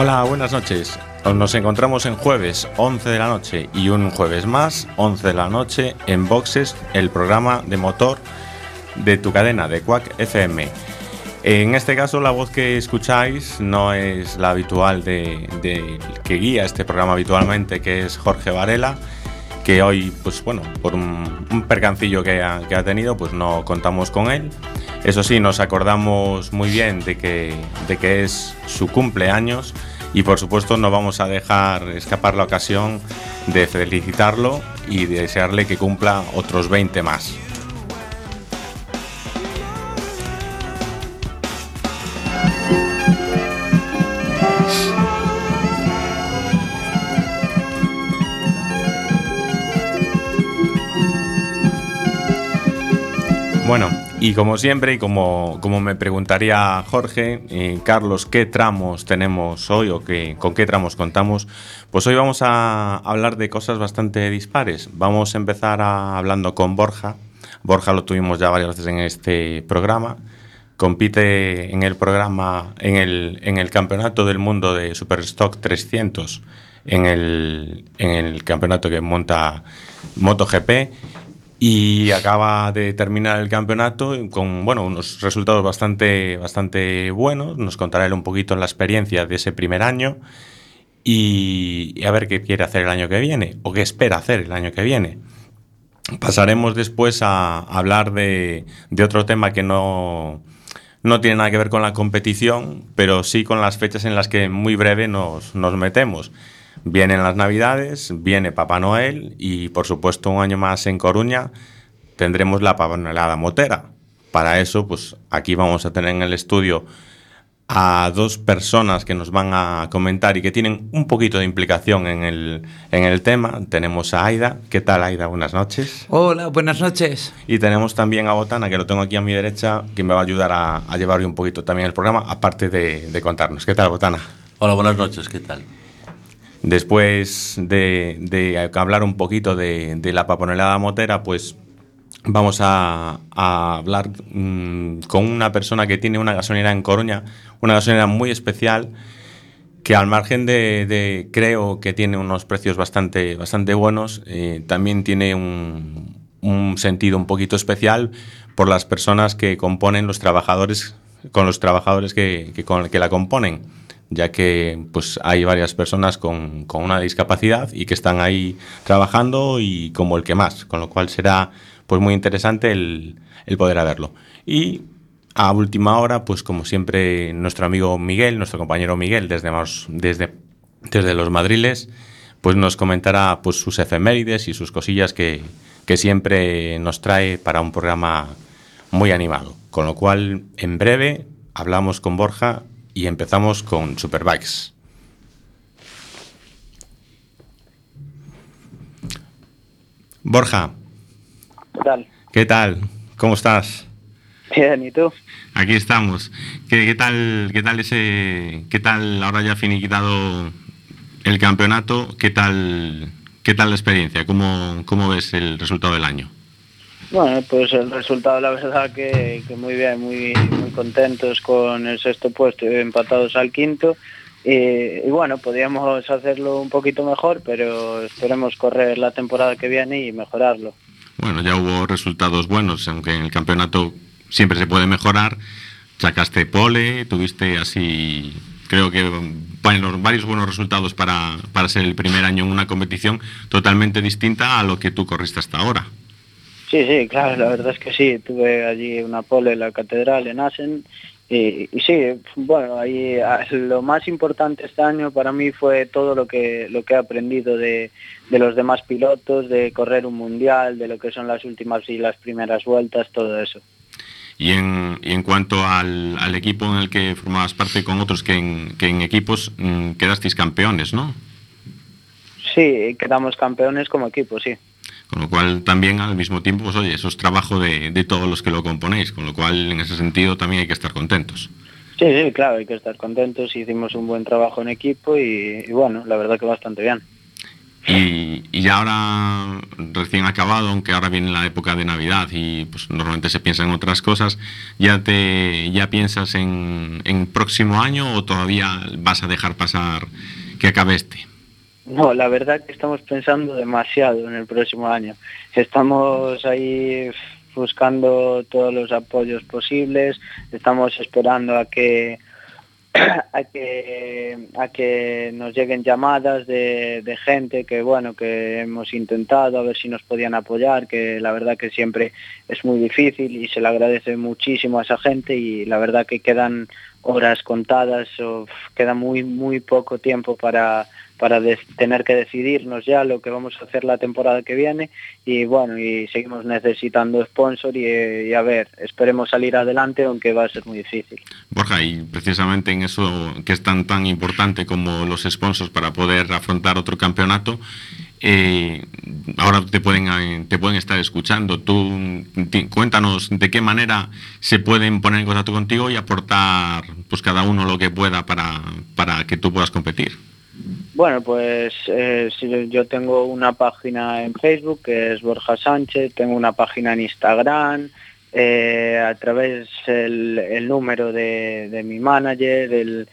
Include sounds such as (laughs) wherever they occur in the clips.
Hola, buenas noches. Nos encontramos en jueves 11 de la noche y un jueves más, 11 de la noche, en Boxes, el programa de motor de tu cadena de Quack FM. En este caso la voz que escucháis no es la habitual de, de- que guía este programa habitualmente, que es Jorge Varela, que hoy, pues bueno, por un, percancillo que ha, ha tenido, pues no contamos con él. Eso sí, nos acordamos muy bien de que, de que es su cumpleaños y por supuesto no vamos a dejar escapar la ocasión de felicitarlo y de desearle que cumpla otros 20 más. Bueno, y como siempre, y como, como me preguntaría Jorge, eh, Carlos, ¿qué tramos tenemos hoy o qué, con qué tramos contamos? Pues hoy vamos a hablar de cosas bastante dispares. Vamos a empezar hablando con Borja. Borja lo tuvimos ya varias veces en este programa. Compite en el programa, en el, en el campeonato del mundo de Superstock 300, en el, en el campeonato que monta MotoGP y acaba de terminar el campeonato con bueno, unos resultados bastante, bastante buenos. Nos contará él un poquito la experiencia de ese primer año y, y a ver qué quiere hacer el año que viene o qué espera hacer el año que viene. Pasaremos después a hablar de, de otro tema que no, no tiene nada que ver con la competición, pero sí con las fechas en las que muy breve nos, nos metemos. Vienen las Navidades, viene Papá Noel y por supuesto un año más en Coruña tendremos la Papanelada Motera. Para eso, pues aquí vamos a tener en el estudio a dos personas que nos van a comentar y que tienen un poquito de implicación en el, en el tema. Tenemos a Aida. ¿Qué tal, Aida? Buenas noches. Hola, buenas noches. Y tenemos también a Botana, que lo tengo aquí a mi derecha, que me va a ayudar a, a llevar un poquito también el programa, aparte de, de contarnos. ¿Qué tal, Botana? Hola, buenas noches, ¿qué tal? Después de, de hablar un poquito de, la paponelada motera, pues vamos a, hablar mm, con una persona que tiene una gasolinera en Coruña, una gasolinera muy especial, que al margen de, creo que tiene unos precios bastante, bastante buenos, eh, también tiene un, sentido un poquito especial por las personas que componen los trabajadores, con los trabajadores que la componen, ya que pues hay varias personas con, con una discapacidad y que están ahí trabajando y como el que más, con lo cual será pues muy interesante el, el poder haberlo. Y a última hora, pues como siempre, nuestro amigo Miguel, nuestro compañero Miguel, desde, desde, desde los Madriles, pues nos comentará pues, sus efemérides y sus cosillas que, que siempre nos trae para un programa muy animado. Con lo cual, en breve, hablamos con Borja y empezamos con Superbikes. Borja, ¿Qué tal? ¿qué tal? ¿Cómo estás? Bien, ¿y tú? Aquí estamos. ¿Qué, qué tal, qué tal ese, qué tal ahora ya finiquitado el campeonato? ¿Qué tal, qué tal la experiencia? ¿Cómo, cómo ves el resultado del año? Bueno, pues el resultado, la verdad que, que muy bien, muy, contentos con el sexto puesto, empatados al quinto. Y, y bueno, podríamos hacerlo un poquito mejor, pero esperemos correr la temporada que viene y mejorarlo. Bueno, ya hubo resultados buenos, aunque en el campeonato siempre se puede mejorar. Sacaste pole, tuviste así, creo que varios buenos resultados para, para ser el primer año en una competición totalmente distinta a lo que tú corriste hasta ahora. Sí, sí, claro, la verdad es que sí, tuve allí una pole en la catedral en Asen y, y sí, bueno, ahí ah, lo más importante este año para mí fue todo lo que lo que he aprendido de, de los demás pilotos, de correr un mundial, de lo que son las últimas y las primeras vueltas, todo eso. Y en, y en cuanto al, al, equipo en el que formabas parte con otros que en, que en equipos mmm, quedasteis campeones, ¿no? Sí, quedamos campeones como equipo, sí. Con lo cual también al mismo tiempo, pues oye, eso es trabajo de, de todos los que lo componéis, con lo cual en ese sentido también hay que estar contentos. Sí, sí, claro, hay que estar contentos, hicimos un buen trabajo en equipo y, y bueno, la verdad que bastante bien. Y, y, ahora recién acabado, aunque ahora viene la época de Navidad y pues normalmente se piensa en otras cosas, ¿ya te ya piensas en, en próximo año o todavía vas a dejar pasar que acabe este? No, la verdad que estamos pensando demasiado en el próximo año. Estamos ahí buscando todos los apoyos posibles, estamos esperando a que (clears throat) a que a que nos lleguen llamadas de, de, gente que bueno que hemos intentado a ver si nos podían apoyar que la verdad que siempre es muy difícil y se le agradece muchísimo a esa gente y la verdad que quedan horas contadas o queda muy muy poco tiempo para para tener que decidirnos ya lo que vamos a hacer la temporada que viene. Y bueno y seguimos necesitando sponsor y, a ver esperemos salir adelante aunque va a ser muy difícil. Borja y precisamente en eso que es tan tan importante como los sponsors para poder afrontar otro campeonato eh, ahora te pueden te pueden estar escuchando. Tú cuéntanos de qué manera se pueden poner en contacto contigo y aportar pues cada uno lo que pueda para, para que tú puedas competir bueno, pues eh, yo tengo una página en Facebook que es Borja Sánchez, tengo una página en Instagram, eh, a través el, número de, mi manager, el,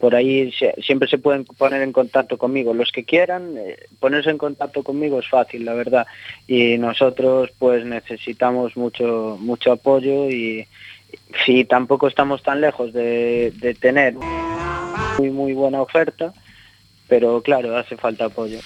por ahí siempre se pueden poner en contacto conmigo. Los que quieran eh, ponerse en contacto conmigo es fácil, la verdad. Y nosotros pues necesitamos mucho mucho apoyo y si tampoco estamos tan lejos de, de tener muy muy buena oferta, pero claro, hace falta apoyo.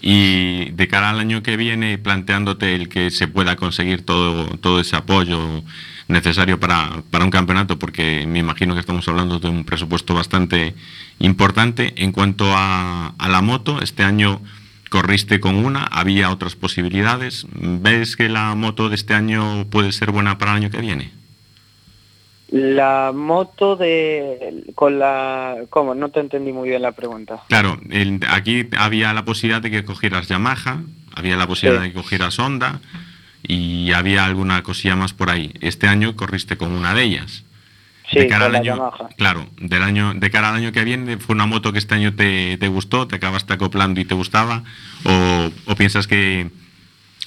Y de cara al año que viene, planteándote el que se pueda conseguir todo, todo ese apoyo necesario para, para un campeonato, porque me imagino que estamos hablando de un presupuesto bastante importante. En cuanto a, a la moto, este año corriste con una, había otras posibilidades. ¿Ves que la moto de este año puede ser buena para el año que viene? La moto de con la cómo no te entendí muy bien la pregunta. Claro, el, aquí había la posibilidad de que cogieras Yamaha, había la posibilidad sí. de que cogieras Honda y había alguna cosilla más por ahí. Este año corriste con una de ellas. Sí, de cara con al la año, Yamaha. claro, del año de cara al año que viene fue una moto que este año te, te gustó, te acabaste acoplando y te gustaba o, o piensas que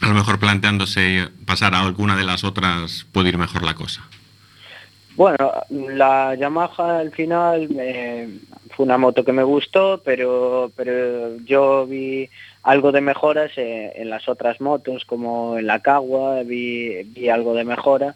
a lo mejor planteándose pasar a alguna de las otras puede ir mejor la cosa. Bueno, la Yamaha al final me, fue una moto que me gustó, pero, pero yo vi algo de mejoras en, en las otras motos, como en la Cagua, vi, vi algo de mejora.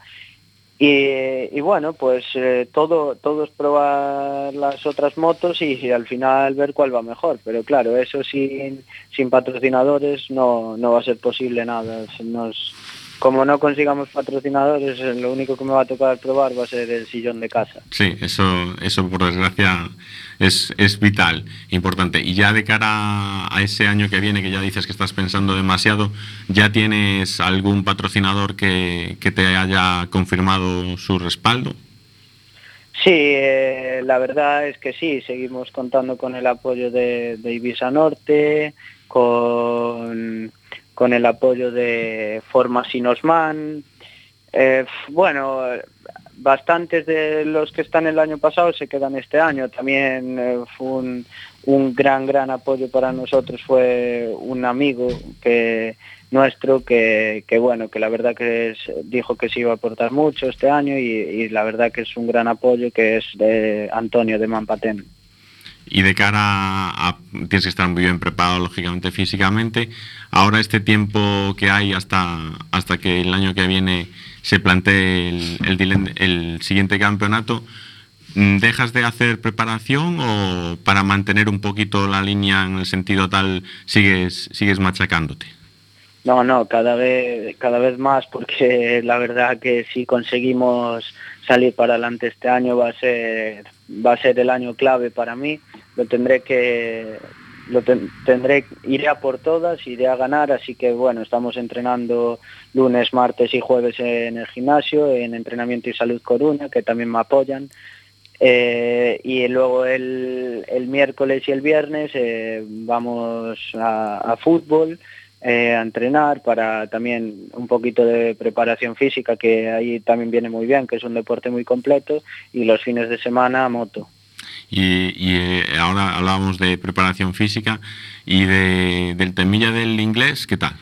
Y, y bueno, pues eh, todo, todo es probar las otras motos y, y, al final ver cuál va mejor. Pero claro, eso sin, sin patrocinadores no, no va a ser posible nada. Nos, como no consigamos patrocinadores, lo único que me va a tocar probar va a ser el sillón de casa. Sí, eso, eso por desgracia es, es vital, importante. Y ya de cara a ese año que viene, que ya dices que estás pensando demasiado, ¿ya tienes algún patrocinador que, que te haya confirmado su respaldo? Sí, eh, la verdad es que sí, seguimos contando con el apoyo de, de Ibiza Norte, con con el apoyo de Forma Sinosman. Eh, bueno, bastantes de los que están el año pasado se quedan este año. También eh, fue un, un, gran, gran apoyo para nosotros. Fue un amigo que nuestro que, que bueno, que la verdad que es, dijo que se iba a aportar mucho este año y, y, la verdad que es un gran apoyo que es de Antonio de Mampatén y de cara a, tienes que estar muy bien preparado lógicamente físicamente. Ahora este tiempo que hay hasta hasta que el año que viene se plantee el, el, siguiente campeonato dejas de hacer preparación o para mantener un poquito la línea en el sentido tal sigues sigues machacándote no no cada vez cada vez más porque la verdad que si conseguimos salir para adelante este año va a ser va a ser el año clave para mí lo tendré que lo tendré, iré a por todas, iré a ganar, así que bueno, estamos entrenando lunes, martes y jueves en el gimnasio, en Entrenamiento y Salud Coruna, que también me apoyan. Eh, y luego el, miércoles y el viernes eh, vamos a, fútbol, eh, a entrenar para también un poquito de preparación física, que ahí también viene muy bien, que es un deporte muy completo, y los fines de semana moto. Y, ahora hablábamos de preparación física y de, del temilla del inglés, ¿qué tal?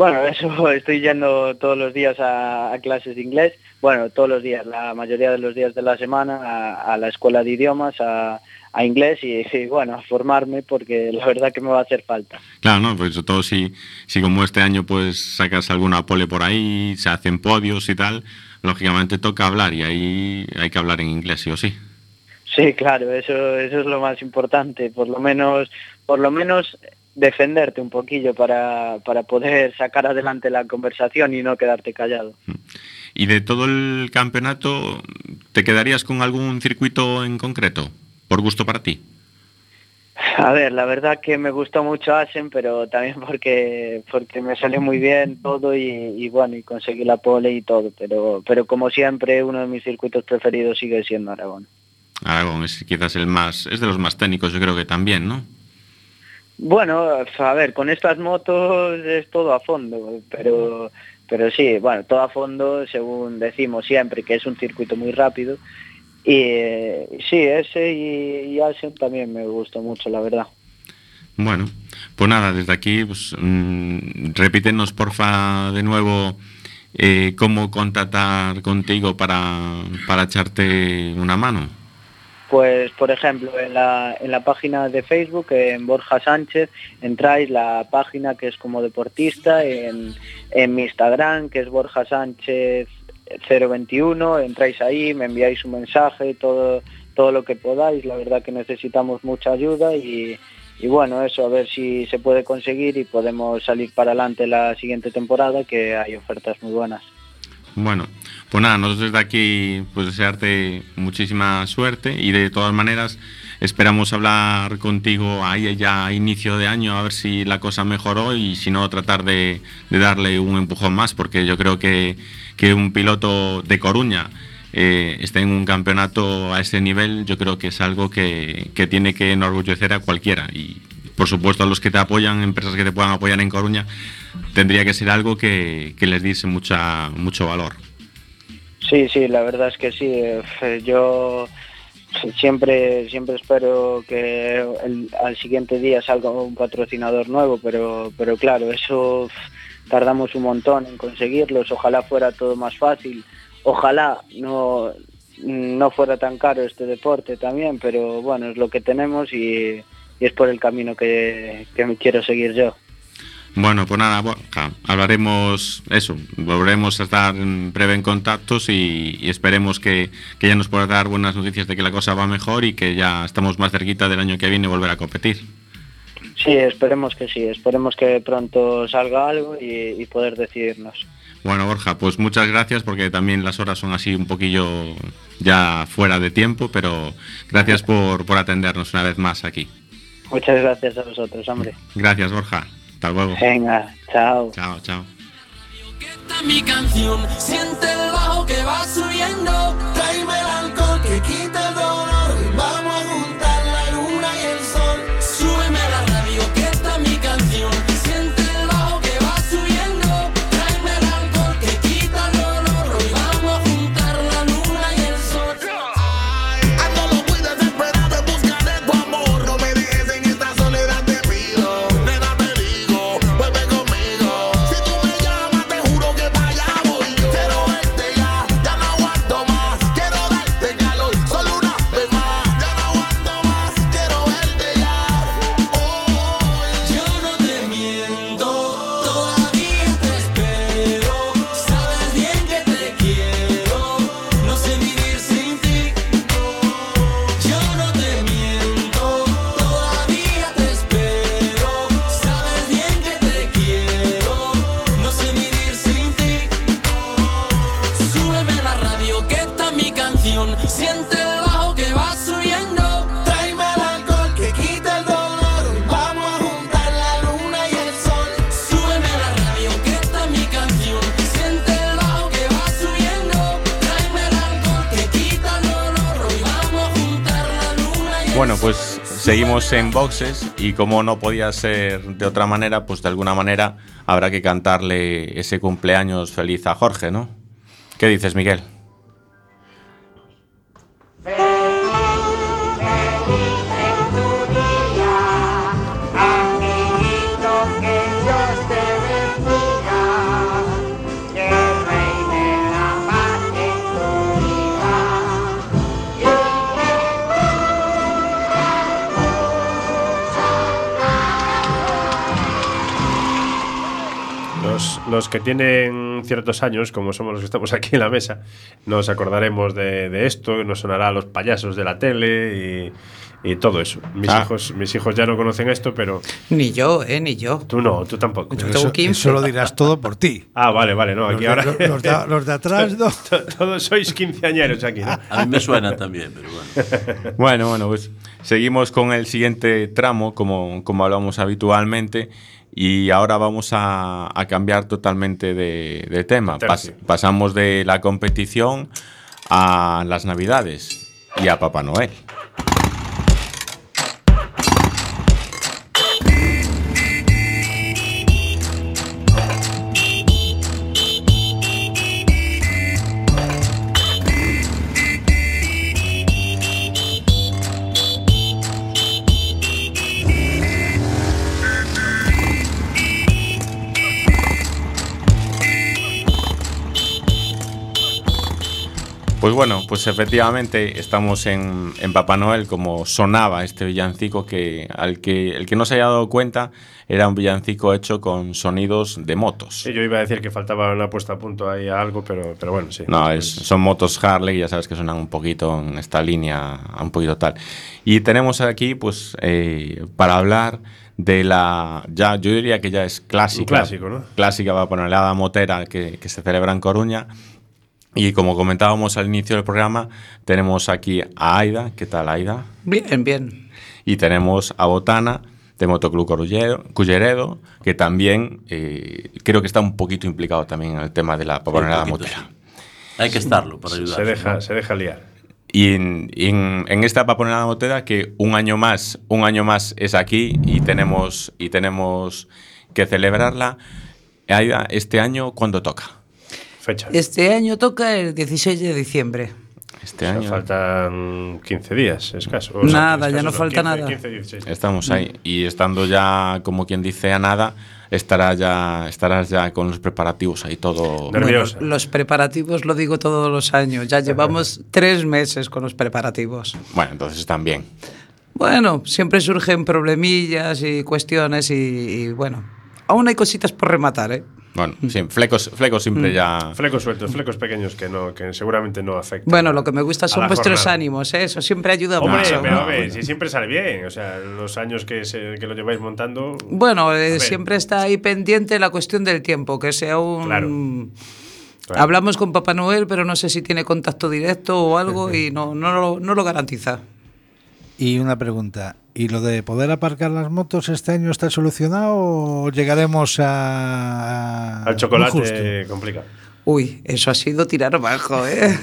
Bueno, (laughs) eso estoy yendo todos los días a, clases de inglés, bueno, todos los días, la mayoría de los días de la semana a, la escuela de idiomas, a, inglés y, bueno, a formarme porque la verdad que me va a hacer falta. Claro, no, pues todo si, si como este año pues sacas alguna pole por ahí, se hacen podios y tal, lógicamente toca hablar y ahí hay que hablar en inglés sí o sí. Sí, claro, eso, eso es lo más importante, por lo menos, por lo menos defenderte un poquillo para, para poder sacar adelante la conversación y no quedarte callado. ¿Y de todo el campeonato, te quedarías con algún circuito en concreto, por gusto para ti? A ver, la verdad que me gustó mucho Asen, pero también porque porque me salió muy bien todo y, bueno, y conseguí la pole y todo, pero pero como siempre uno de mis circuitos preferidos sigue siendo Aragón. Aragón es quizás el más es de los más técnicos, yo creo que también, ¿no? Bueno, a ver, con estas motos es todo a fondo, pero, pero sí, bueno, todo a fondo según decimos siempre, que es un circuito muy rápido. Y sí, ese y, y también me gustó mucho, la verdad. Bueno, pues nada, desde aquí, pues, mm, repítenos porfa de nuevo eh, cómo contactar contigo para, para echarte una mano. Pues, por ejemplo, en la, en la página de Facebook, en Borja Sánchez, entráis la página que es como deportista, en, en mi Instagram, que es Borja Sánchez 021, entráis ahí, me enviáis un mensaje, todo, todo lo que podáis, la verdad que necesitamos mucha ayuda y, y bueno, eso, a ver si se puede conseguir y podemos salir para adelante la siguiente temporada, que hay ofertas muy buenas. Bueno, pues nada, nosotros desde aquí pues desearte muchísima suerte y de todas maneras esperamos hablar contigo ahí ya a inicio de año a ver si la cosa mejoró y si no tratar de, darle un empujón más porque yo creo que, un piloto de Coruña eh, esté en un campeonato a ese nivel yo creo que es algo que, que tiene que enorgullecer a cualquiera y por supuesto a los que te apoyan, empresas que te puedan apoyar en Coruña, tendría que ser algo que, que les diese mucha, mucho valor. Sí, sí, la verdad es que sí. Eh, yo siempre siempre espero que al siguiente día salga un patrocinador nuevo, pero pero claro, eso tardamos un montón en conseguirlos. Ojalá fuera todo más fácil. Ojalá no no fuera tan caro este deporte también, pero bueno, es lo que tenemos y, es por el camino que, que quiero seguir yo. Bueno, pues nada, hablaremos eso, volveremos a estar en breve en contactos y, esperemos que, ya nos pueda dar buenas noticias de que la cosa va mejor y que ya estamos más cerquita del año que viene volver a competir. Sí, esperemos que sí, esperemos que pronto salga algo y, poder decidirnos. Bueno, Borja, pues muchas gracias porque también las horas son así un poquillo ya fuera de tiempo, pero gracias por, por atendernos una vez más aquí. Muchas gracias a vosotros, hombre. Gracias, Borja. Hasta luego. Venga, chao. Chao, chao. Mi canción, siente el bajo que va subiendo, tráeme el alcohol que quita el dolor, en boxes y como no podía ser de otra manera, pues de alguna manera habrá que cantarle ese cumpleaños feliz a Jorge, ¿no? ¿Qué dices, Miguel? Los, los que tienen ciertos años, como somos los que estamos aquí en la mesa, nos acordaremos de, de esto, nos sonará a los payasos de la tele y, y todo eso. Mis, Ah. hijos, mis hijos ya no conocen esto, pero Ni yo, ¿eh? Ni yo. tú no, tú tampoco. Yo tengo eso, 15. eso lo dirás todo por ti. Ah, vale, vale, no, Los aquí de, ahora. los- los de- los de atrás, no. (laughs) Todos sois quinceañeros aquí, ¿no? A mí me suena también, pero bueno. (laughs) Bueno, bueno, pues seguimos con el siguiente tramo, como, como hablamos habitualmente, y ahora vamos a, a cambiar totalmente de, de tema. Pas- pasamos de la competición a las Navidades y a Papá Noel. Pues bueno, pues efectivamente estamos en, en Papá Noel como sonaba este villancico que al que el que no se haya dado cuenta era un villancico hecho con sonidos de motos. Sí, yo iba a decir que faltaba una puesta a punto ahí a algo, pero, pero bueno, sí. No, es- son motos Harley, ya sabes que suenan un poquito en esta línea, un poquito tal. Y tenemos aquí, pues, eh, para hablar de la, ya, yo diría que ya es clásica. Un clásico, ¿no? Clásica va a poner la motera que, que se celebra en Coruña. Y como comentábamos al inicio del programa, tenemos aquí a Aida. ¿Qué tal, Aida? Bien, bien. Y tenemos a Botana de Motoclub Culleredo, que también eh, creo que está un poquito implicado también en el tema de la paponera Un poquito, motera. sí. Hay que estarlo para ayudar. se, deja, se deja liar. Y en, y en- en esta paponera motera que un año más, un año más es aquí y tenemos, y tenemos que celebrarla. Aida, este año, ¿cuándo toca? Fecha. Este año toca el 16 de diciembre. Este O sea, año faltan 15 días, escaso. O Nada, escaso ya no falta 15, nada. 15, 16. estamos ahí. Y estando ya, como quien dice, a nada, estará ya, estarás ya con los preparativos ahí todo. Nerviosa. Bueno, los preparativos lo digo todos los años. Ya llevamos (laughs) tres meses con los preparativos. Bueno, entonces están bien. Bueno, siempre surgen problemillas y cuestiones y, y, bueno, aún hay cositas por rematar, ¿eh? Bueno, sí, flecos, flecos siempre ya. Flecos sueltos, flecos pequeños que no, que seguramente no afectan. Bueno, lo que me gusta son vuestros jornada. ánimos, ¿eh? Eso siempre ayuda Hombre, mucho. pero a no, ver, bueno. si siempre sale bien. O sea, los años que, se- que lo lleváis montando. Bueno, eh, siempre está ahí pendiente la cuestión del tiempo, que sea un... Claro. Claro. Hablamos con Papá Noel, pero no sé si tiene contacto directo o algo (laughs) y no, no, lo, no lo garantiza. Y una pregunta, ¿y lo de poder aparcar las motos este año está solucionado o llegaremos a... Al chocolate justo? complica. Uy, eso ha sido tirar bajo, ¿eh?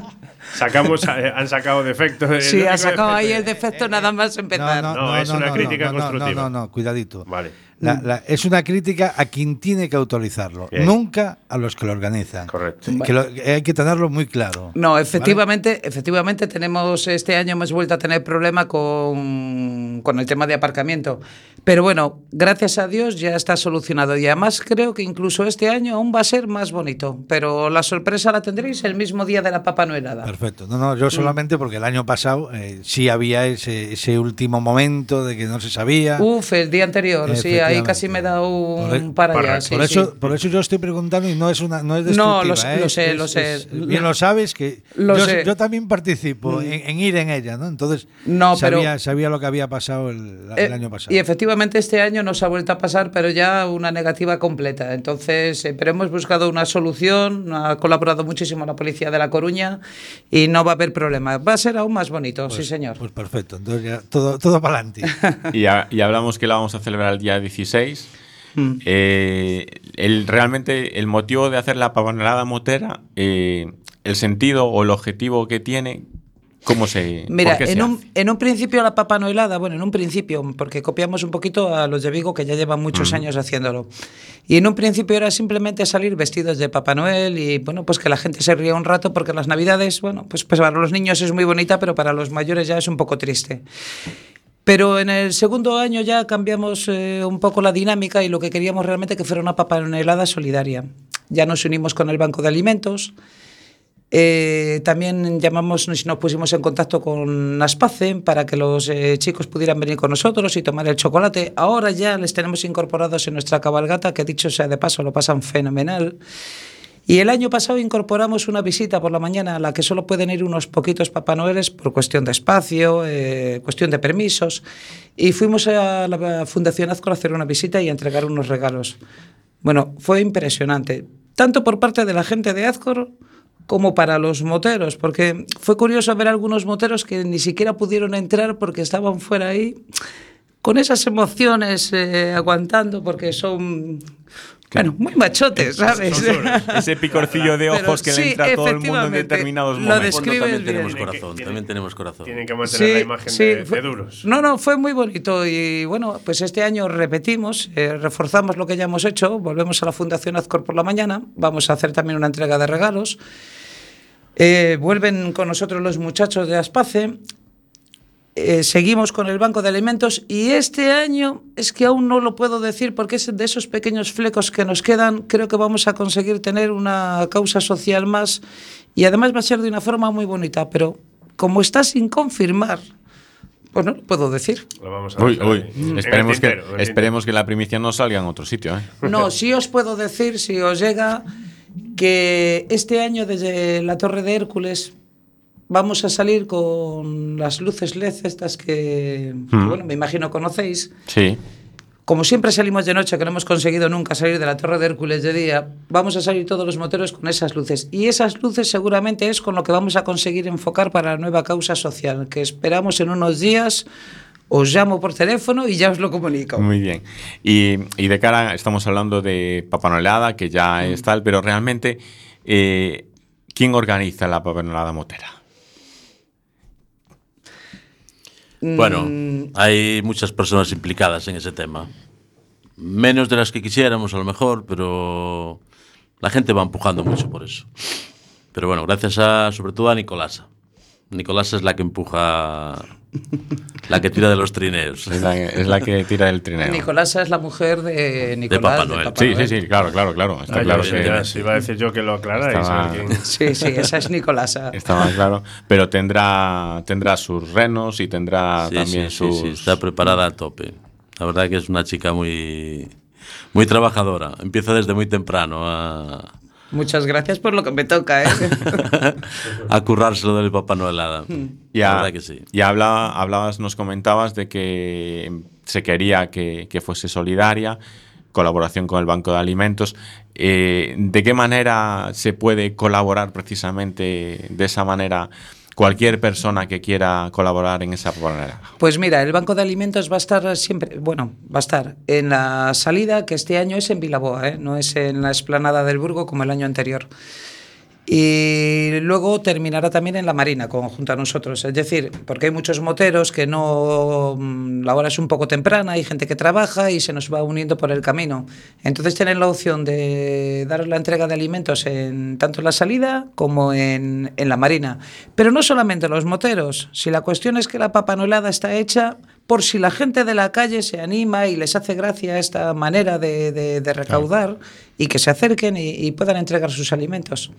(laughs) Sacamos, eh, han sacado defecto. el sí, único ha sacado ahí el defecto nada más empezar. No, es una crítica constructiva. No, no, no, cuidadito. Vale. La- la- es una crítica a quien tiene que autorizarlo, Bien. nunca a los que lo organizan. Correcto. Que lo- que hay que tenerlo muy claro. No, efectivamente, efectivamente tenemos este año hemos vuelto a tener problema con, con el tema de aparcamiento. Pero bueno, gracias a Dios ya está solucionado y además creo que incluso este año aún va a ser más bonito. Pero la sorpresa la tendréis el mismo día de la Papa Noelada. Perfecto. No, no, yo solamente porque el año pasado eh, sí había ese, ese último momento de que no se sabía. Uf, el día anterior, sí, ahí casi me da un Por e- para allá. sí, por, sí. eso, por eso yo estoy preguntando y no es una no es No, destructiva, lo sé, ¿eh? lo sé, Es- lo sé. es- bien lo sabes que Lo yo, sé. Mm. yo también participo en, en ir en ella, ¿no? Entonces No, pero- sabía, sabía lo que había pasado el, el Eh, año pasado. Y efectivamente este año nos ha vuelto a pasar, pero ya una negativa completa. Entonces, eh, pero hemos buscado una solución, ha colaborado muchísimo la policía de La Coruña y no va a haber problema. Va a ser aún más bonito, sí señor. Pues perfecto, entonces ya todo, todo para adelante. (laughs) Y, y hablamos que la vamos a celebrar el día 16. Mm. Eh, el, realmente el motivo de hacer la pavonelada motera, eh, el sentido o el objetivo que tiene, ¿Cómo se Mira, qué se en un, hace? en un principio la papa noelada, bueno, en un principio, porque copiamos un poquito a los de Vigo que ya llevan muchos años haciéndolo. Y en un principio era simplemente salir vestidos de Papá Noel y bueno, pues que la gente se ría un rato porque las Navidades, bueno, pues, pues para los niños es muy bonita, pero para los mayores ya es un poco triste. Pero en el segundo año ya cambiamos eh, un poco la dinámica y lo que queríamos realmente que fuera una papa noelada solidaria. Ya nos unimos con el Banco de Alimentos. Eh, también llamamos, nos pusimos en contacto con Aspace para que los eh, chicos pudieran venir con nosotros y tomar el chocolate. Ahora ya les tenemos incorporados en nuestra cabalgata, que dicho sea de paso, lo pasan fenomenal. Y el año pasado incorporamos una visita por la mañana a la que solo pueden ir unos poquitos Papá Noeles por cuestión de espacio, eh, cuestión de permisos. Y fuimos a la Fundación Azcor a hacer una visita y a entregar unos regalos. Bueno, fue impresionante, tanto por parte de la gente de Azcor como para los moteros, porque fue curioso ver algunos moteros que ni siquiera pudieron entrar porque estaban fuera ahí con esas emociones eh, aguantando porque son bueno, muy machotes, ¿sabes? Ese picorcillo de Pero ojos que sí, le entra a todo el mundo en determinados lo momentos. describes también bien. tenemos corazón, tienen- también tenemos corazón. Tienen que mantener la imagen de, fue- de duros. No, no, fue muy bonito y bueno, pues este año repetimos, eh, reforzamos lo que ya hemos hecho, volvemos a la Fundación Azcor por la mañana, vamos a hacer también una entrega de regalos. Eh, vuelven con nosotros los muchachos de Aspace. Eh, seguimos con el Banco de Alimentos y este año es que aún no lo puedo decir porque es de esos pequeños flecos que nos quedan. Creo que vamos a conseguir tener una causa social más y además va a ser de una forma muy bonita, pero como está sin confirmar, pues no lo puedo decir. Lo vamos a Uy, uy. Esperemos, que, tintero, el esperemos que la primicia no salga en otro sitio. ¿eh? No, (laughs) sí os puedo decir, si os llega, que este año desde la Torre de Hércules vamos a salir con las luces LED estas que, que, Mm. bueno, me imagino conocéis. Sí. Como siempre salimos de noche, que no hemos conseguido nunca salir de la Torre de Hércules de día, vamos a salir todos los moteros con esas luces. Y esas luces seguramente es con lo que vamos a conseguir enfocar para la nueva causa social, que esperamos en unos días. Os llamo por teléfono y ya os lo comunico. Muy bien. Y, y de cara, estamos hablando de Papanoelada, que ya es tal, pero realmente, eh, ¿quién organiza la Papanoelada motera? Bueno, Mm, hay muchas personas implicadas en ese tema. Menos de las que quisiéramos, a lo mejor, pero la gente va empujando mucho por eso. Pero bueno, gracias a, sobre todo a Nicolasa. Nicolasa es la que empuja, la que tira de los trineos. Es la, es la que tira el trineo. Nicolasa es la mujer de Nicolás. Papá Noel. Sí, Noel. sí, sí, claro, claro, claro. Está Ah, claro ya, que- ya, sí, iba a decir yo que lo aclaráis. Estaba- Sí, sí, esa es Nicolasa. (laughs) Está más claro. Pero tendrá, tendrá sus renos y tendrá Sí, también sí, sus. sí, sí, está preparada a tope. La verdad que es una chica muy, muy trabajadora. Empieza desde muy temprano a, Muchas gracias por lo que me toca, ¿eh? (laughs) a currárselo del Papá Noelada. Ya, La verdad que sí. y habla- hablabas, nos comentabas de que se quería que, que fuese solidaria, colaboración con el Banco de Alimentos. Eh, ¿De qué manera se puede colaborar precisamente de esa manera cualquier persona que quiera colaborar en esa manera? Pues mira, el Banco de Alimentos va a estar siempre, bueno, va a estar en la salida, que este año es en Vilaboa, ¿eh? no es en la explanada del Burgo como el año anterior. Y luego terminará también en la Marina, con, junto a nosotros. Es decir, porque hay muchos moteros que no. mm, La hora es un poco temprana, hay gente que trabaja y se nos va uniendo por el camino. Entonces tienen la opción de dar la entrega de alimentos en tanto en la salida como en, en la Marina. Pero no solamente los moteros. Si la cuestión es que la papanolada está hecha por si la gente de la calle se anima y les hace gracia esta manera de, de- de recaudar y que se acerquen y, y puedan entregar sus alimentos.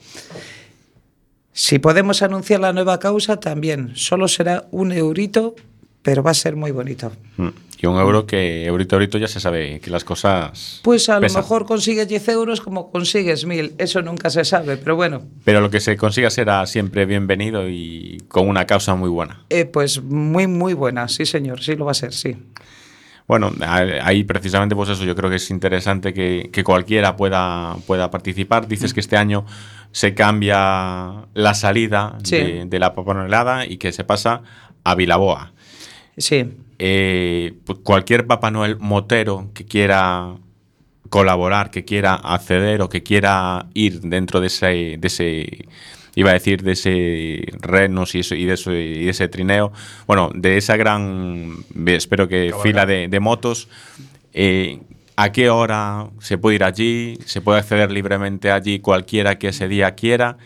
Si podemos anunciar la nueva causa, también. Solo será un eurito, pero va a ser muy bonito. Mm. Y un euro que eurito eurito ya se sabe que las cosas. Pues a lo mejor consigues 10 euros como consigues 1000. Eso nunca se sabe, pero bueno. Pero lo que se consiga será siempre bienvenido y con una causa muy buena. eh, pues muy, muy buena. Sí, señor. Sí lo va a ser, sí. Bueno, ahí precisamente pues eso, yo creo que es interesante que, que cualquiera pueda, pueda participar. Dices que este año se cambia la salida Sí. de, de la papanolada y que se pasa a Vilaboa. Sí. Eh, pues cualquier Papá Noel motero que quiera colaborar, que quiera acceder o que quiera ir dentro de ese, de ese, iba a decir, de ese renos y, eso, y, de, eso, y de ese trineo, bueno, de esa gran, espero que fila de, de motos. eh, ¿A qué hora se puede ir allí? ¿Se puede acceder libremente allí cualquiera que ese día quiera?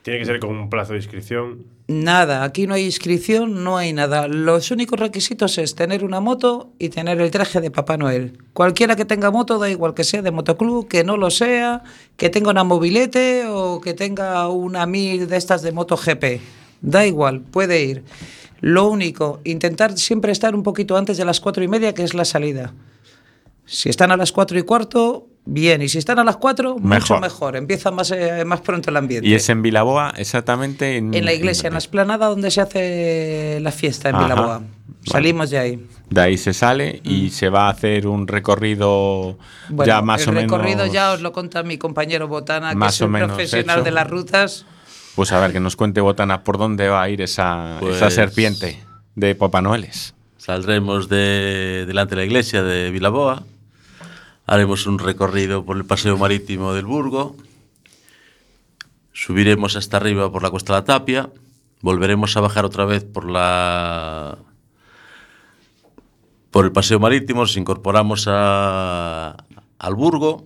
Tiene que ser con un plazo de inscripción. Nada, aquí no hay inscripción, no hay nada. Los únicos requisitos es tener una moto y tener el traje de Papá Noel. Cualquiera que tenga moto, da igual que sea de motoclub, que no lo sea, que tenga una mobilete o que tenga una mil de estas de MotoGP. Da igual, puede ir. Lo único, intentar siempre estar un poquito antes de las cuatro y media, que es la salida. Si están a las cuatro y cuarto, bien. Y si están a las cuatro, mucho Mejor. mejor. Empieza más, eh, más pronto el ambiente. Y es en Vilaboa, exactamente en, En la iglesia, en la esplanada donde se hace la fiesta en Ajá. Vilaboa. Salimos de ahí. De ahí se sale y se va a hacer un recorrido Bueno, ya más el o menos. recorrido ya os lo cuenta mi compañero Botana, que más es o un profesional hecho. de las rutas. Pues a ver, que nos cuente Botana por dónde va a ir esa, Pues- esa serpiente de Papá Noeles. Saldremos de delante de la iglesia de Vilaboa, haremos un recorrido por el paseo marítimo del Burgo, subiremos hasta arriba por la Cuesta de la Tapia, volveremos a bajar otra vez por la por el paseo marítimo, nos incorporamos a- al Burgo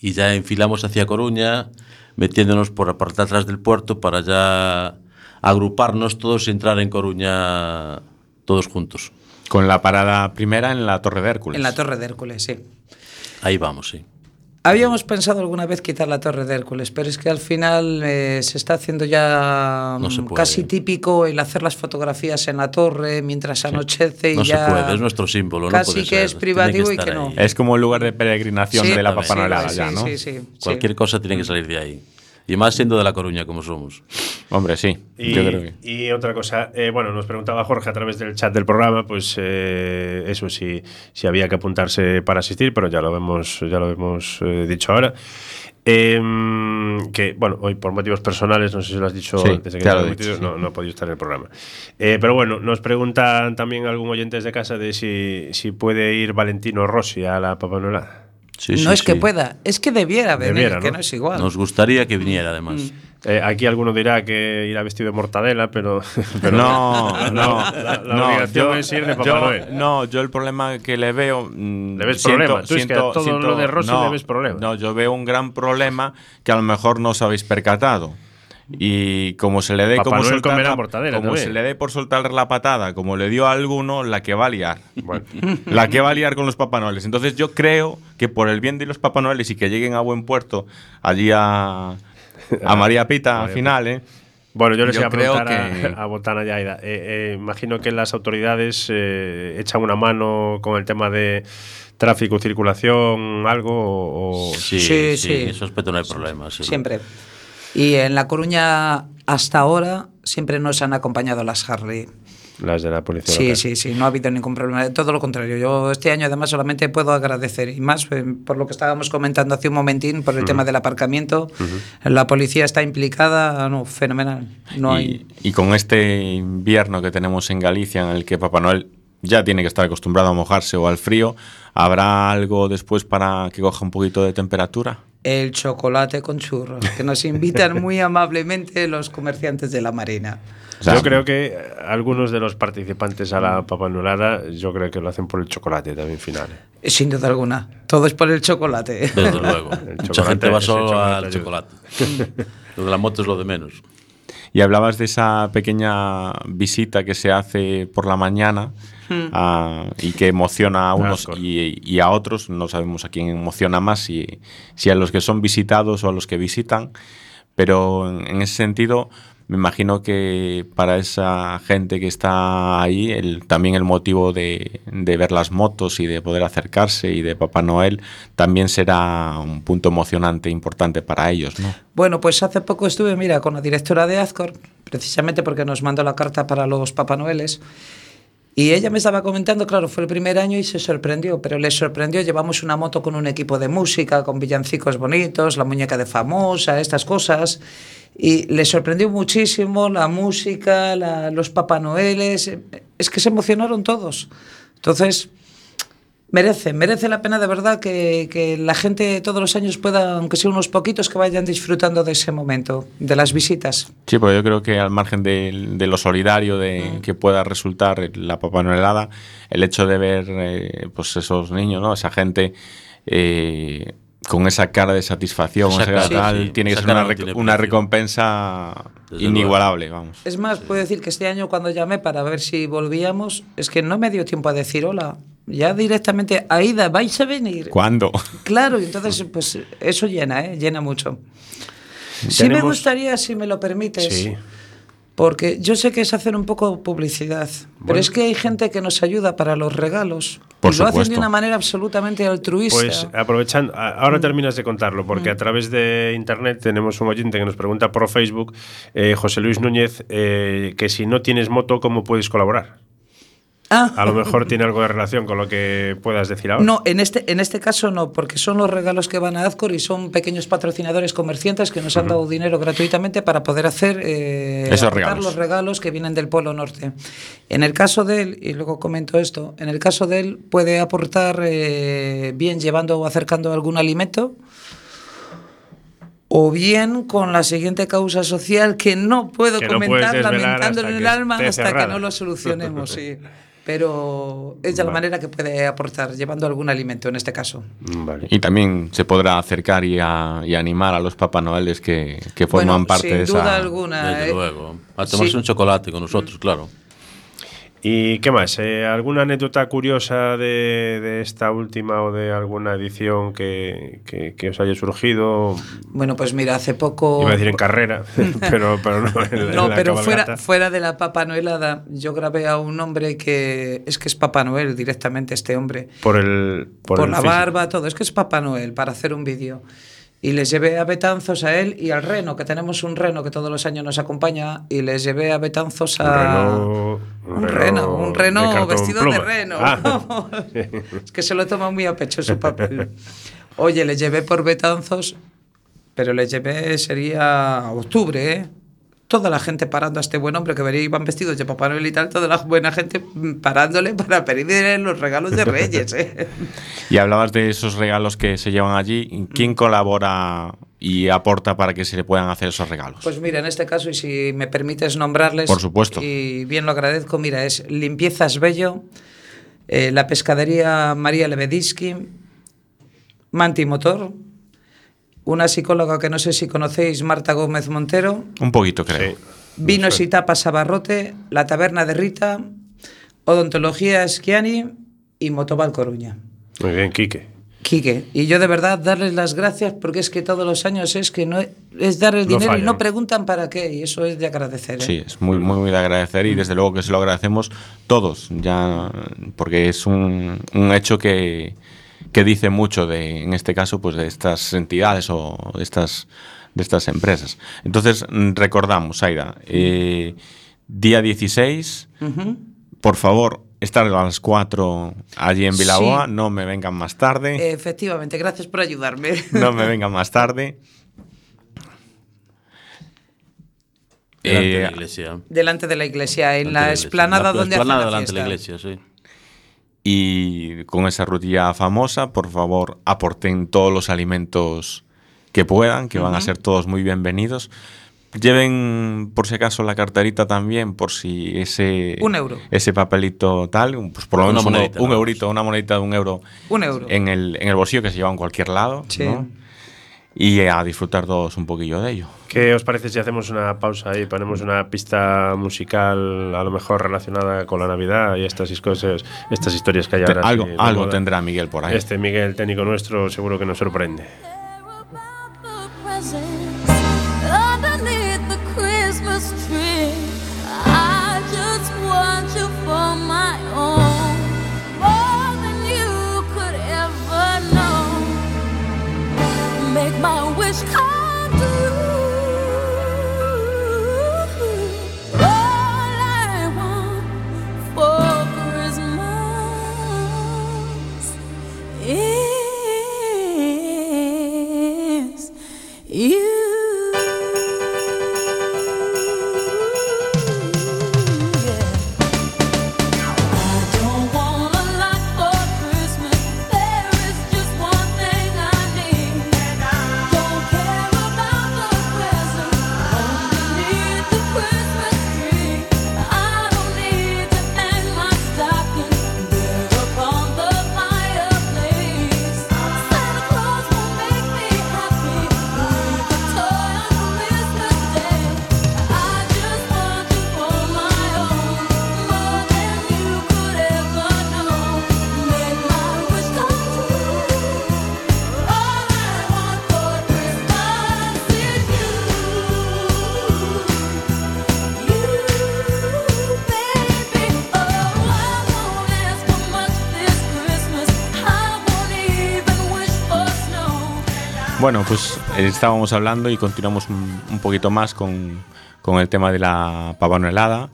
y ya enfilamos hacia Coruña, metiéndonos por la parte de atrás del puerto para ya agruparnos todos y entrar en Coruña todos juntos. Con la parada primera en la Torre de Hércules. En la Torre de Hércules, sí. Ahí vamos, sí. Habíamos pensado alguna vez quitar la Torre de Hércules, pero es que al final eh, se está haciendo ya No se mm, puede. casi típico el hacer las fotografías en la torre mientras anochece y No se ya puede, es nuestro símbolo, no Casi puede que ser, es privativo que y que estar no. ahí. Es como el lugar de peregrinación Sí, de la sí, Papanolada sí, ya, ¿no? sí, sí, sí. Cualquier cosa tiene que salir de ahí. Y más siendo de La Coruña como somos. Hombre, sí. Y, Yo creo que. y otra cosa, eh, bueno, nos preguntaba Jorge a través del chat del programa, pues eh, eso sí, si había que apuntarse para asistir, pero ya lo hemos, ya lo hemos eh, dicho ahora. Em, que bueno, hoy por motivos personales, no sé si lo has dicho Sí, antes de que ya te lo lo he he dicho, metido, sí. no, no he podido estar en el programa. Eh, pero bueno, nos preguntan también algún oyentes de casa de si, si puede ir Valentino Rossi a la Papanolada. Sí, no sí, es que sí. pueda, es que debiera venir, Debiera, que ¿no? es igual. Nos gustaría que viniera, además. Eh, aquí alguno dirá que irá vestido de mortadela, pero, (laughs) pero no, la- no, la, la no, obligación yo- es ir de Papá yo- Noel. No, yo el problema que le veo. mm, Le ves siento- problema. Tú es que a siento- todo siento- lo de Rossi no, le ves problema. No, yo veo un gran problema que a lo mejor no os habéis percatado. Y como se le dé Papá como Noel soltar comerá la- mortadela como también. se le dé por soltar la patada, como le dio a alguno, la que va a liar. Bueno. (laughs) La que va a liar con los Papá Noeles. Entonces yo creo que por el bien de los Papá Noeles y que lleguen a buen puerto, allí a, a (laughs) María Pita al final, ¿eh? Bueno, yo les Yo iba a creo preguntar que- a, a Botana y Aida. Eh, eh, imagino que las autoridades eh, echan una mano con el tema de tráfico, circulación, algo o... Sí, Sí, sí, sí. aspecto no hay problema. sí. Siempre. Y en La Coruña, hasta ahora, siempre nos han acompañado las Harley. las de la policía Sí, local. sí, sí, no ha habido ningún problema. Todo lo contrario. Yo este año además solamente puedo agradecer y más eh, por lo que estábamos comentando hace un momentín, por el tema del aparcamiento. La policía está implicada, no, fenomenal. No hay... y, y con este invierno que tenemos en Galicia, en el que Papá Noel ya tiene que estar acostumbrado a mojarse o al frío, ¿habrá algo después para que coja un poquito de temperatura? El chocolate con churros, que nos invitan muy amablemente los comerciantes de la Marina. O sea, yo creo que eh, algunos de los participantes a la papanulada, yo creo que lo hacen por el chocolate también final. Eh, Sin duda alguna. Todo es por el chocolate. Desde luego. Mucha chocolate- gente va solo chocolate al chocolate. Lo de la moto es lo de menos. Y hablabas de esa pequeña visita que se hace por la mañana ah, y que emociona a unos y, y a otros. No sabemos a quién emociona más, si, si a los que son visitados o a los que visitan. Pero en, en ese sentido, me imagino que para esa gente que está ahí, también el motivo de, ver las motos y de poder acercarse y de Papá Noel también será un punto emocionante importante para ellos, ¿no? Bueno, pues hace poco estuve, mira, con la directora de Azcor, precisamente porque nos mandó la carta para los Papá Noeles. Y ella me estaba comentando, claro, fue el primer año y se sorprendió, pero le sorprendió, llevamos una moto con un equipo de música, con villancicos bonitos, la muñeca de famosa, estas cosas. Y le sorprendió muchísimo la música, los Papá Noeles, es que se emocionaron todos. Entonces, Merece, merece la pena de verdad que, que la gente todos los años pueda, aunque sea unos poquitos, que vayan disfrutando de ese momento, de las visitas. Sí, pero yo creo que al margen de, de lo solidario de Mm. que pueda resultar la Papá Noelada, el hecho de ver eh, pues esos niños, ¿no? esa gente eh, con esa cara de satisfacción, Esa tal, sí, tiene que esa ser una, no rec- recompensa Desde inigualable, vamos. Es más, puedo decir que este año cuando llamé para ver si volvíamos, es que no me dio tiempo a decir hola. Ya directamente, Aida, vais a venir. ¿Cuándo? Claro, y entonces (laughs) pues eso llena, ¿eh? llena mucho. Sí me Tenemos- gustaría, si me lo permites, Sí. porque yo sé que es hacer un poco publicidad, pero es que hay gente que nos ayuda para los regalos Por y lo hacen de supuesto. una manera absolutamente altruista. Pues aprovechando, ahora terminas de contarlo, porque a través de internet tenemos un oyente que nos pregunta por Facebook, eh, José Luis Núñez, eh, que si no tienes moto, ¿cómo puedes colaborar? Ah. A lo mejor tiene algo de relación con lo que puedas decir ahora. No, en este, en este caso no, porque son los regalos que van a Azcor y son pequeños patrocinadores comerciantes que nos han dado dinero gratuitamente para poder hacer eh, Esos aportar regalos. los regalos que vienen del Polo Norte. En el caso de él, y luego comento esto, en el caso de él puede aportar eh, bien llevando o acercando algún alimento o bien con la siguiente causa social que no puedo Que no comentar lamentándolo hasta en el alma hasta que no lo solucionemos, sí. (laughs) Pero es de la manera que puede aportar, llevando algún alimento en este caso. Vale. Y también se podrá acercar y, a- y animar a los Papá Noeles que, que forman Bueno, parte sin de duda esa... alguna. Desde eh, luego. A tomarse sí. un chocolate con nosotros, claro. ¿Y qué más? Eh, ¿Alguna anécdota curiosa de, de esta última o de alguna edición que, que- que os haya surgido? Bueno, pues mira, hace poco. Iba a decir en carrera, (laughs) pero, pero no en, la- en No, la pero fuera, fuera de la Papa Noelada, yo grabé a un hombre que es que es Papá Noel directamente, este hombre. Por el Por, Por, el la físico. barba, todo. Es que es Papá Noel para hacer un vídeo. Y les llevé a Betanzos a él y al reno, que tenemos un reno que todos los años nos acompaña, y les llevé a Betanzos Un a. reno, Un reno, un reno vestido pluma. de reno. Ah. (laughs) es que se lo toma muy a pecho su papel. Oye, le llevé por Betanzos, pero le llevé, sería octubre, ¿eh? Toda la gente parando a este buen hombre que venía, iban vestidos de Papá Noel y tal, toda la buena gente mm, parándole para pedirle los regalos de Reyes, ¿eh? (laughs) Y hablabas de esos regalos que se llevan allí. ¿Quién colabora y aporta para que se le puedan hacer esos regalos? Pues mira, en este caso, y si me permites nombrarles. Por supuesto. Y bien lo agradezco, mira, es Limpiezas Bello, eh, la pescadería María Lebedinsky, Manti Motor, una psicóloga que no sé si conocéis, Marta Gómez Montero, Un poquito, creo. Sí. Vinos y Tapas Abarrote, La Taberna de Rita, Odontología Esquiani y Motoval Coruña. Muy bien, Quique. Quique, y yo de verdad darles las gracias porque es que todos los años es que no es dar el No dinero y no preguntan para qué, y eso es de agradecer. ¿eh? Sí, es muy, muy, muy de agradecer y desde luego que se lo agradecemos todos, ya porque es un, un hecho que, que dice mucho de, en este caso, pues de estas entidades o de estas, de estas empresas. Entonces, mm, recordamos, Aida, eh, día 16, Ujú. por favor, estar a las 4 allí en Vilaboa, Sí. no me vengan más tarde, Efectivamente, gracias por ayudarme. (laughs) no me vengan más tarde. Delante de Eh, la iglesia. Delante de la iglesia, en Delante la explanada La donde explanada la delante de la iglesia, sí. Y con esa rutilla famosa, por favor, aporten todos los alimentos que puedan, que van a ser todos muy bienvenidos. Lleven, por si acaso, la carterita también, por si ese, Un euro. ese papelito tal, un- pues por lo Una menos uno- monedita, un más. eurito, una monedita de un euro, Un euro. En, el, en el bolsillo que se lleva en cualquier lado. Sí. ¿no? Y a disfrutar todos un poquillo de ello. ¿Qué os parece si hacemos una pausa ahí, ponemos una pista musical a lo mejor relacionada con la Navidad y estas cosas, estas historias que hay Te- ahora? algo algo tendrá Miguel por ahí. Este Miguel, técnico nuestro, seguro que nos sorprende. ich kann. Bueno, pues eh, estábamos hablando y continuamos un, un poquito más con, con el tema de la pavonelada.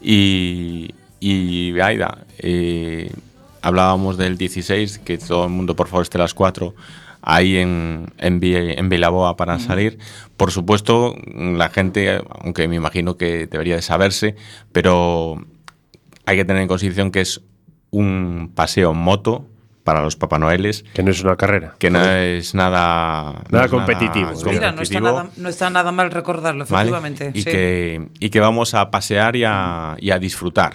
Y, y Aida, eh, hablábamos del 16, que todo el mundo por favor esté a las 4 ahí en, en, en Vilaboa para salir. Por supuesto, la gente, aunque me imagino que debería de saberse, pero hay que tener en consideración que es un paseo en moto para los Papá Noeles, Que no es una carrera. que no es nada, no Nada es competitivo. Mira, no está, competitivo, nada, no está nada mal recordarlo, ¿vale? efectivamente. Y, sí. que, y que vamos a pasear y a, y a disfrutar.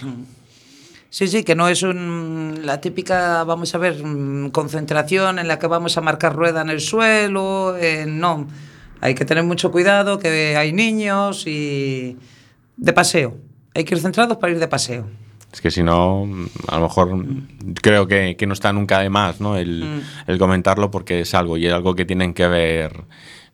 Sí, sí, que no es un, la típica, vamos a ver, mm, concentración en la que vamos a marcar rueda en el suelo. eh, no, hay que tener mucho cuidado, que hay niños y de paseo. Hay que ir centrados para ir de paseo. Es que si no, a lo mejor mm, creo que, que no está nunca de más ¿no? el, Mm. el comentarlo porque es algo y es algo que tienen que ver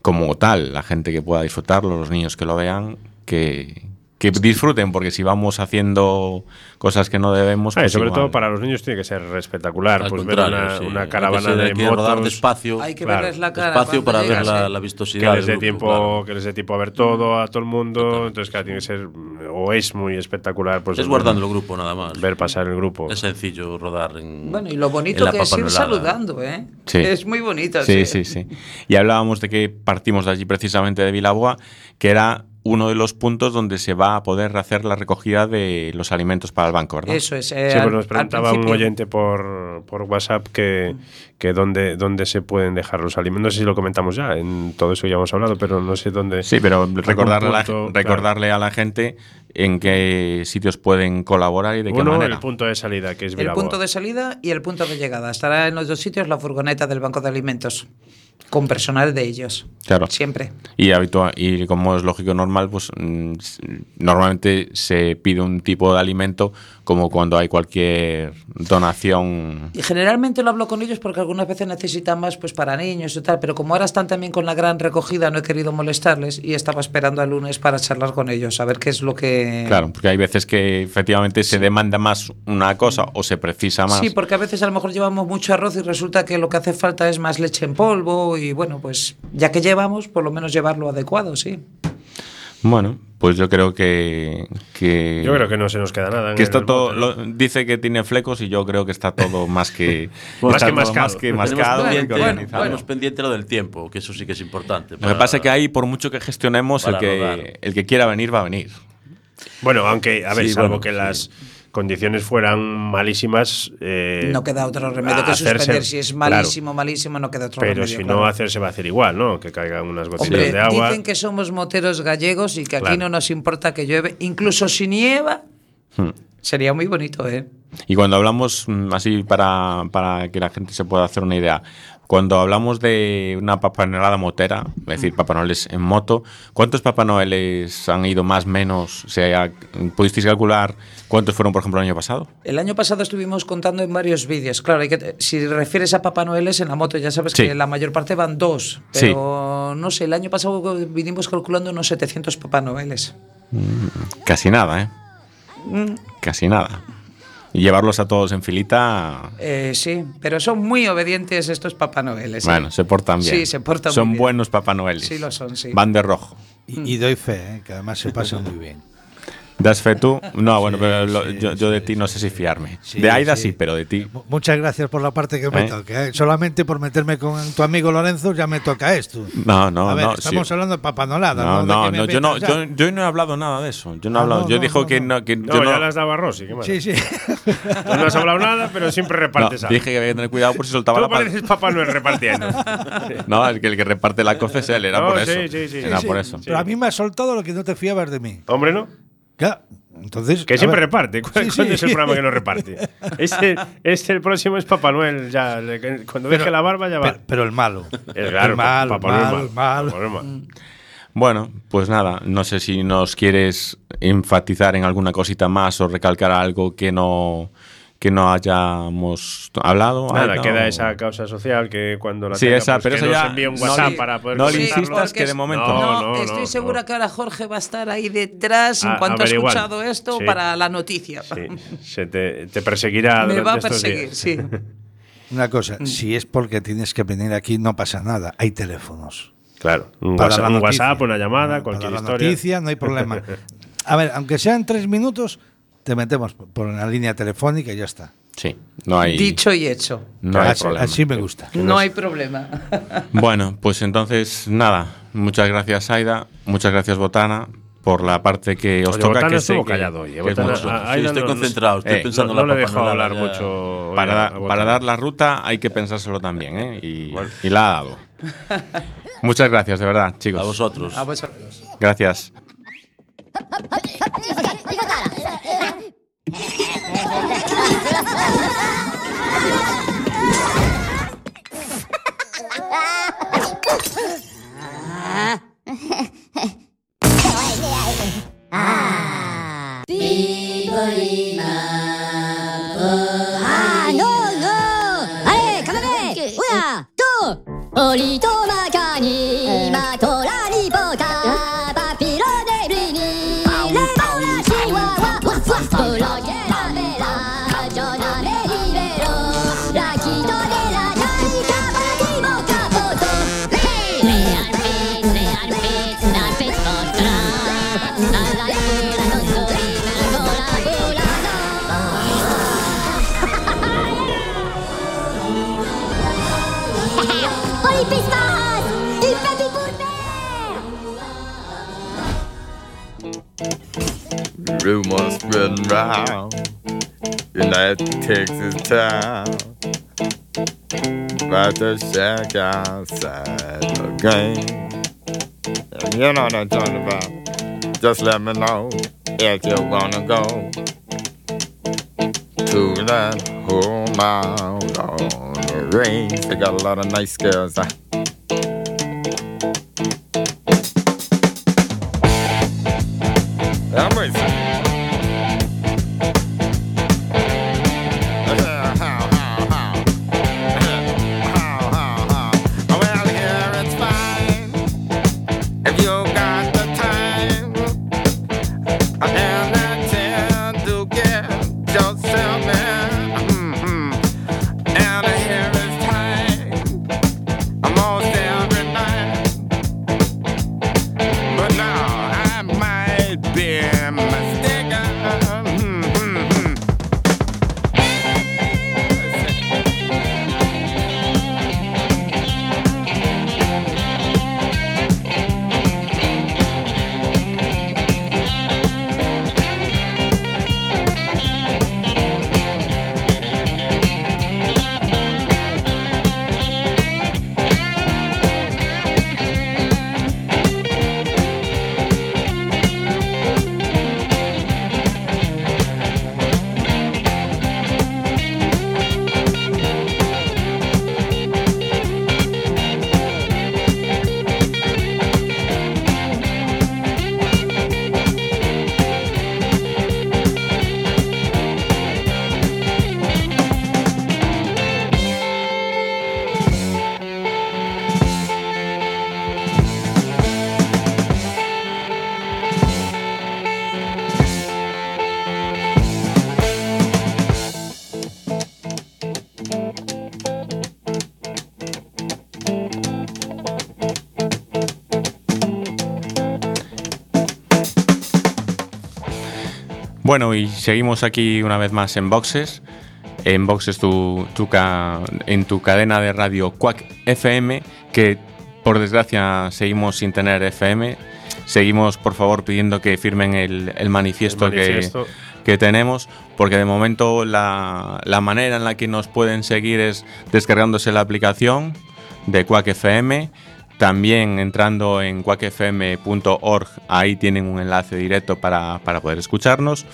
como tal, la gente que pueda disfrutarlo, los niños que lo vean, que, que disfruten, porque si vamos haciendo cosas que no debemos... Ah, y pues sobre igual. todo para los niños tiene que ser espectacular. Al Pues ver una, sí. una Hay que caravana ser- de hay que rodar motos. despacio. Hay que Claro, verles la cara. Despacio para ver llegas, la, ¿eh? la que vistosidad. les dé tiempo claro. que les dé tiempo a ver todo a todo el mundo entonces claro tiene que ser o es muy espectacular pues Es guardando el grupo nada más. ver pasar el grupo Es sencillo rodar en. Bueno, y lo en bonito la que es ir saludando, ¿eh? Sí. Es muy bonito. Sí, sí, sí. Y hablábamos de que partimos de allí precisamente de Vilaboa, que era uno de los puntos donde se va a poder hacer la recogida de los alimentos para el banco, ¿verdad? Eso es. eh, Sí, pues nos preguntaba un oyente por, por WhatsApp que, que dónde, dónde se pueden dejar los alimentos. No sé si lo comentamos ya, en todo eso ya hemos hablado, pero no sé dónde. Sí, pero recordarle, a la, punto, recordarle a la gente en qué sitios pueden colaborar y de qué Uno, manera. el punto de salida, que es El punto de salida y el punto de llegada. Estará en los dos sitios la furgoneta del Banco de Alimentos, con personal de ellos. Claro. Siempre. Y, habitua- y como es lógico normal, pues mm, normalmente se pide un tipo de alimento como cuando hay cualquier donación. Y generalmente lo hablo con ellos porque algunas veces necesitan más pues para niños y tal, pero como ahora están también con la gran recogida, no he querido molestarles y estaba esperando al lunes para charlar con ellos, a ver qué es lo que... Claro, porque hay veces que efectivamente se demanda más una cosa o se precisa más. Sí, porque a veces a lo mejor llevamos mucho arroz y resulta que lo que hace falta es más leche en polvo y bueno, pues ya que llevamos, por lo menos llevarlo adecuado, sí. Bueno, pues yo creo que. que Yo creo que no se nos queda nada. que está todo. dice que tiene flecos y yo creo que está todo más que. (laughs) Más (laughs) está que mascado. Más que Tenemos mascado y pendiente, tenemos pendiente lo del tiempo, que eso sí que es importante. Lo que pasa es que ahí, por mucho que gestionemos, el Para rodar. que, el que quiera venir va a venir. Bueno, aunque, a ver, Sí, salvo bueno, que sí. Condiciones fueran malísimas. eh, No queda otro remedio que hacerse- suspender. Si es claro. malísimo, malísimo, no queda otro Pero remedio. si claro. no, hacerse va a hacer igual, ¿no? Que caigan unas gotitas Hombre, de agua. dicen que somos moteros gallegos y que aquí Claro. no nos importa que llueve, incluso si nieva. Hmm. Sería muy bonito, ¿eh? Y cuando hablamos, mm, así para, para que la gente se pueda hacer una idea, cuando hablamos de una papanelada motera, es decir, Papá en moto, ¿cuántos Papá Noeles han ido más, menos? O sea, ¿Pudisteis calcular cuántos fueron, por ejemplo, el año pasado? El año pasado estuvimos contando en varios vídeos. Claro, hay que, si refieres a Papá Noel es en la moto, ya sabes Sí. que la mayor parte van dos. Sí. Pero no sé, el año pasado vinimos calculando unos 700 Papá Noeles. Casi nada, ¿eh? Mm, Casi nada. Y llevarlos a todos en filita, eh, sí, pero son muy obedientes estos Papá Noeles. ¿eh? bueno, se portan bien. Sí, se portan Son muy bien. buenos Papá Noeles. Sí lo son, sí. Van de rojo. Y, y doy fe, ¿eh? que además se pasa muy bien. ¿Das fe tú? No, bueno, pero lo- sí, yo, yo de ti no sé si fiarme. Sí, de Aida sí. sí, pero de ti. Mu- Muchas gracias por la parte que me ¿Eh? toca. ¿eh? Solamente por meterme con tu amigo Lorenzo ya me toca esto. No, no, A ver, no. estamos sí. hablando de papanolada. No, ¿De no, no, yo no, yo, yo no he hablado nada de eso. Yo no he Ah, hablado. no, yo no, dijo no, que no. que No, yo ya las daba Rossi. ¿qué? Sí, sí. Tú no has hablado nada, pero siempre no, repartes algo. dije que había que tener cuidado por si soltaba Tú la pareces Papá Noel repartiendo. (laughs) No, el que, el que reparte la coce es él, era por eso. sí, sí. Era Sí, por sí. eso. Pero a mí me has soltado lo que no te fiabas de mí. Hombre, ¿no? Entonces, Que siempre ver. reparte. (laughs) ¿Cuándo Sí, sí. es el programa que no reparte? (laughs) Este, este el próximo es Papá Noel. Ya, cuando deje la barba ya va. Pero, pero el malo. Es claro, el malo, Papá Noel malo, mal, malo. Papá Noel mal. Bueno, pues nada, no sé si nos quieres enfatizar en alguna cosita más o recalcar algo que no que no hayamos hablado. Nada, queda esa causa social que cuando la Sí, tenga, esa, pues, pero que nos ya envíe un no WhatsApp le- para poder no le insistas que de momento No, No, no, estoy no, segura no. que ahora Jorge va a estar ahí detrás en A- cuanto ha escuchado esto Sí. para la noticia. Sí, se te, te perseguirá Me va a perseguir, días. sí. (laughs) Una cosa, si es porque tienes que venir aquí, no pasa nada. Hay teléfonos. Claro, un, Para WhatsApp, un. WhatsApp, una llamada, Para cualquier la historia. noticia, no hay problema. (laughs) A ver, aunque sean tres minutos, te metemos por una línea telefónica y ya está. Sí, no hay, Dicho y hecho. no hay así, problema. así me gusta. No hay problema. Bueno, pues entonces, nada. Muchas gracias, Aida. Muchas gracias, Botana, por la parte que os Oye, toca. Botana que que- callado hoy. eh, es Botana- mucho. a- Sí, estoy no- concentrado, estoy eh, pensando no, en no la le he dejado hablar ya. mucho. da- para dar la ruta hay que pensárselo también, ¿eh? Y, y la ha dado. Muchas gracias, de verdad, chicos. A vosotros. A vosotros. Gracias. Ah, no, no! Allez, quand même! Una, deux! Olito makani, Rumors spreading round in that Texas town about the shack outside the game. And you know what I'm talking about. Just let me know if you wanna go to that whole mile on the range. They got a lot of nice girls. Bueno, y seguimos aquí una vez más en Boxes. En Boxes tu, tu ca- en tu cadena de radio Quack FM, que por desgracia seguimos sin tener FM. Seguimos, por favor, pidiendo que firmen el, el manifiesto, El manifiesto. Que, que tenemos, porque de momento la, la manera en la que nos pueden seguir es descargándose la aplicación de Quack FM. También entrando en quackfm.org, ahí tienen un enlace directo para, para poder escucharnos.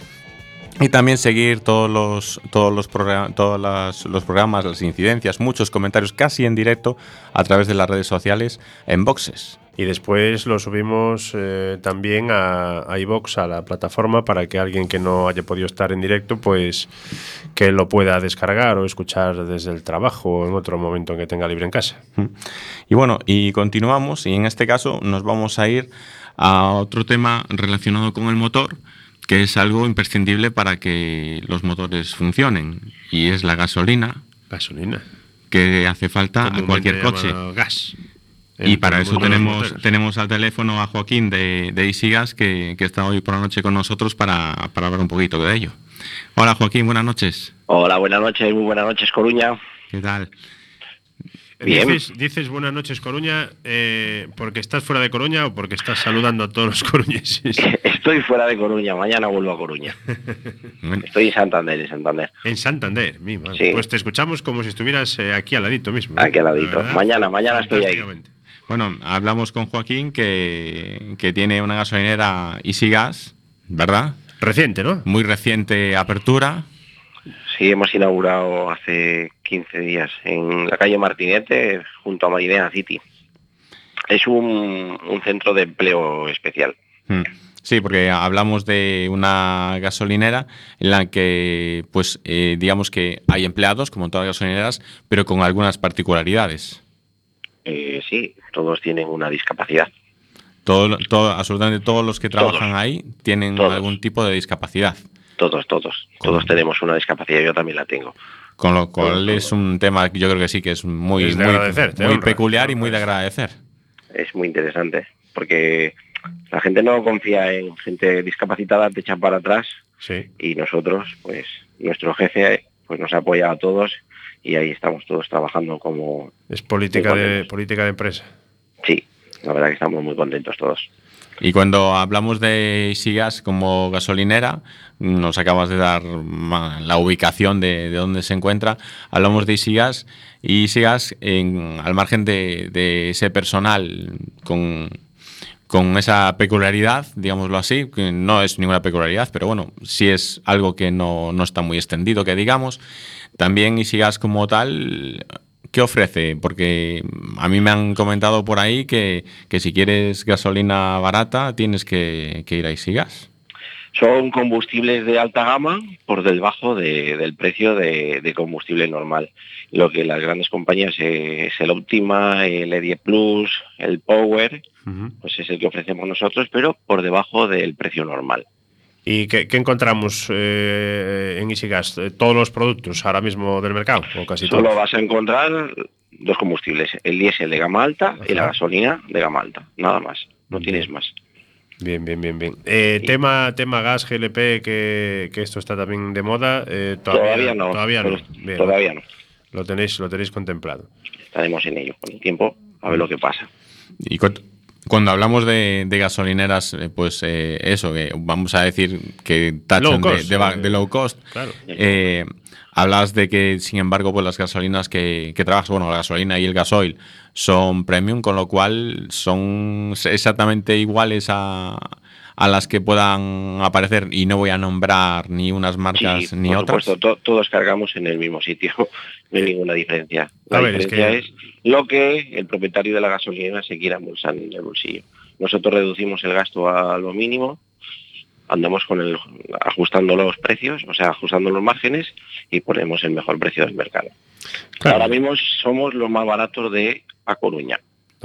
Y también seguir todos los, todos los, todos los programas, las incidencias, muchos comentarios casi en directo a través de las redes sociales en boxes. Y después lo subimos eh, también a, a iVoox, a la plataforma, para que alguien que no haya podido estar en directo, pues que lo pueda descargar o escuchar desde el trabajo o en otro momento en que tenga libre en casa. Y bueno, y continuamos y en este caso nos vamos a ir a otro tema relacionado con el motor, que es algo imprescindible para que los motores funcionen, y es la gasolina. Gasolina. que hace falta a cualquier coche. llamado Y para eso tenemos, tenemos al teléfono a Joaquín de, de Isigas, que, que está hoy por la noche con nosotros para, para hablar un poquito de ello. Hola Joaquín, buenas noches. Hola, buenas noches, muy buenas noches, Coruña. ¿Qué tal? Bien. Dices, dices buenas noches, Coruña, eh, porque estás fuera de Coruña o porque estás saludando a todos los coruñeses. (laughs) Estoy fuera de Coruña, mañana vuelvo a Coruña. Estoy en Santander, en Santander. En Santander, mi madre. Sí. Pues te escuchamos como si estuvieras eh, aquí al ladito mismo. ¿eh? Aquí al ladito. La Mañana, mañana estoy ahí. Bueno, hablamos con Joaquín que, que tiene una gasolinera Isigas, ¿verdad? Reciente, ¿no? Muy reciente apertura. Sí, hemos inaugurado hace 15 días en la calle Martinete, junto a Marinea City. Es un, un centro de empleo especial. Mm. Sí, porque hablamos de una gasolinera en la que, pues, eh, digamos que hay empleados, como en todas las gasolineras, pero con algunas particularidades. Eh, sí, todos tienen una discapacidad. Todo, todo, absolutamente todos los que Todos. trabajan ahí tienen Todos. algún tipo de discapacidad. Todos, todos. Todos tenemos una discapacidad, yo también la tengo. Con lo cual es un tema que yo creo que sí que es muy, Es muy, agradecer, te muy honra. peculiar y muy de agradecer. Es muy interesante, porque la gente no confía en gente discapacitada, te echan para atrás Sí. y nosotros, pues nuestro jefe pues nos apoya a todos y ahí estamos todos trabajando como Es política de, política de empresa. sí, la verdad que estamos muy contentos todos. Y cuando hablamos de Isigas como gasolinera, nos acabas de dar la ubicación de, de dónde se encuentra. Hablamos de Isigas y Isigas, en, al margen de, de ese personal con, con esa peculiaridad, digámoslo así, que no es ninguna peculiaridad, pero bueno, sí es algo que no, no está muy extendido, que digamos. También Isigas como tal, ¿qué ofrece? Porque a mí me han comentado por ahí que, que si quieres gasolina barata tienes que, que ir a Isigas. Son combustibles de alta gama por debajo de- del precio de, de combustible normal. Lo que las grandes compañías eh, es el Optima, el E10 Plus, el Power, pues es el que ofrecemos nosotros, pero por debajo del precio normal. ¿Y qué, qué encontramos eh, en? Eh, ¿Todos los productos ahora mismo del mercado? ¿O casi Solo todos? vas a encontrar dos combustibles, el diésel de gama alta y la gasolina de gama alta, nada más, no tienes más. Bien, bien, bien, bien. Eh, tema, tema gas, GLP, que, que esto está también de moda. eh, todavía, Todavía no, Todavía no. Bien. todavía no. Lo tenéis, lo tenéis contemplado. Estaremos en ello con el tiempo a ver lo que pasa. Y cu- cuando hablamos de, de gasolineras, eh, pues eh, eso, que vamos a decir que tachan Low de- cost, de, ba- eh, de low cost. claro. Eh, hablas de que, sin embargo, pues las gasolinas que, que trabajas, bueno, la gasolina y el gasoil son premium, con lo cual son exactamente iguales a, a las que puedan aparecer. Y no voy a nombrar ni unas marcas Sí, ni por otras. supuesto, to- todos cargamos en el mismo sitio, (laughs) no hay ninguna diferencia. La A ver, es diferencia que- es, lo que el propietario de la gasolina se quiera embolsar en el bolsillo. Nosotros reducimos el gasto a lo mínimo, andamos con el ajustando los precios, o sea, ajustando los márgenes y ponemos el mejor precio del mercado. Claro. Ahora mismo somos los más baratos de A Coruña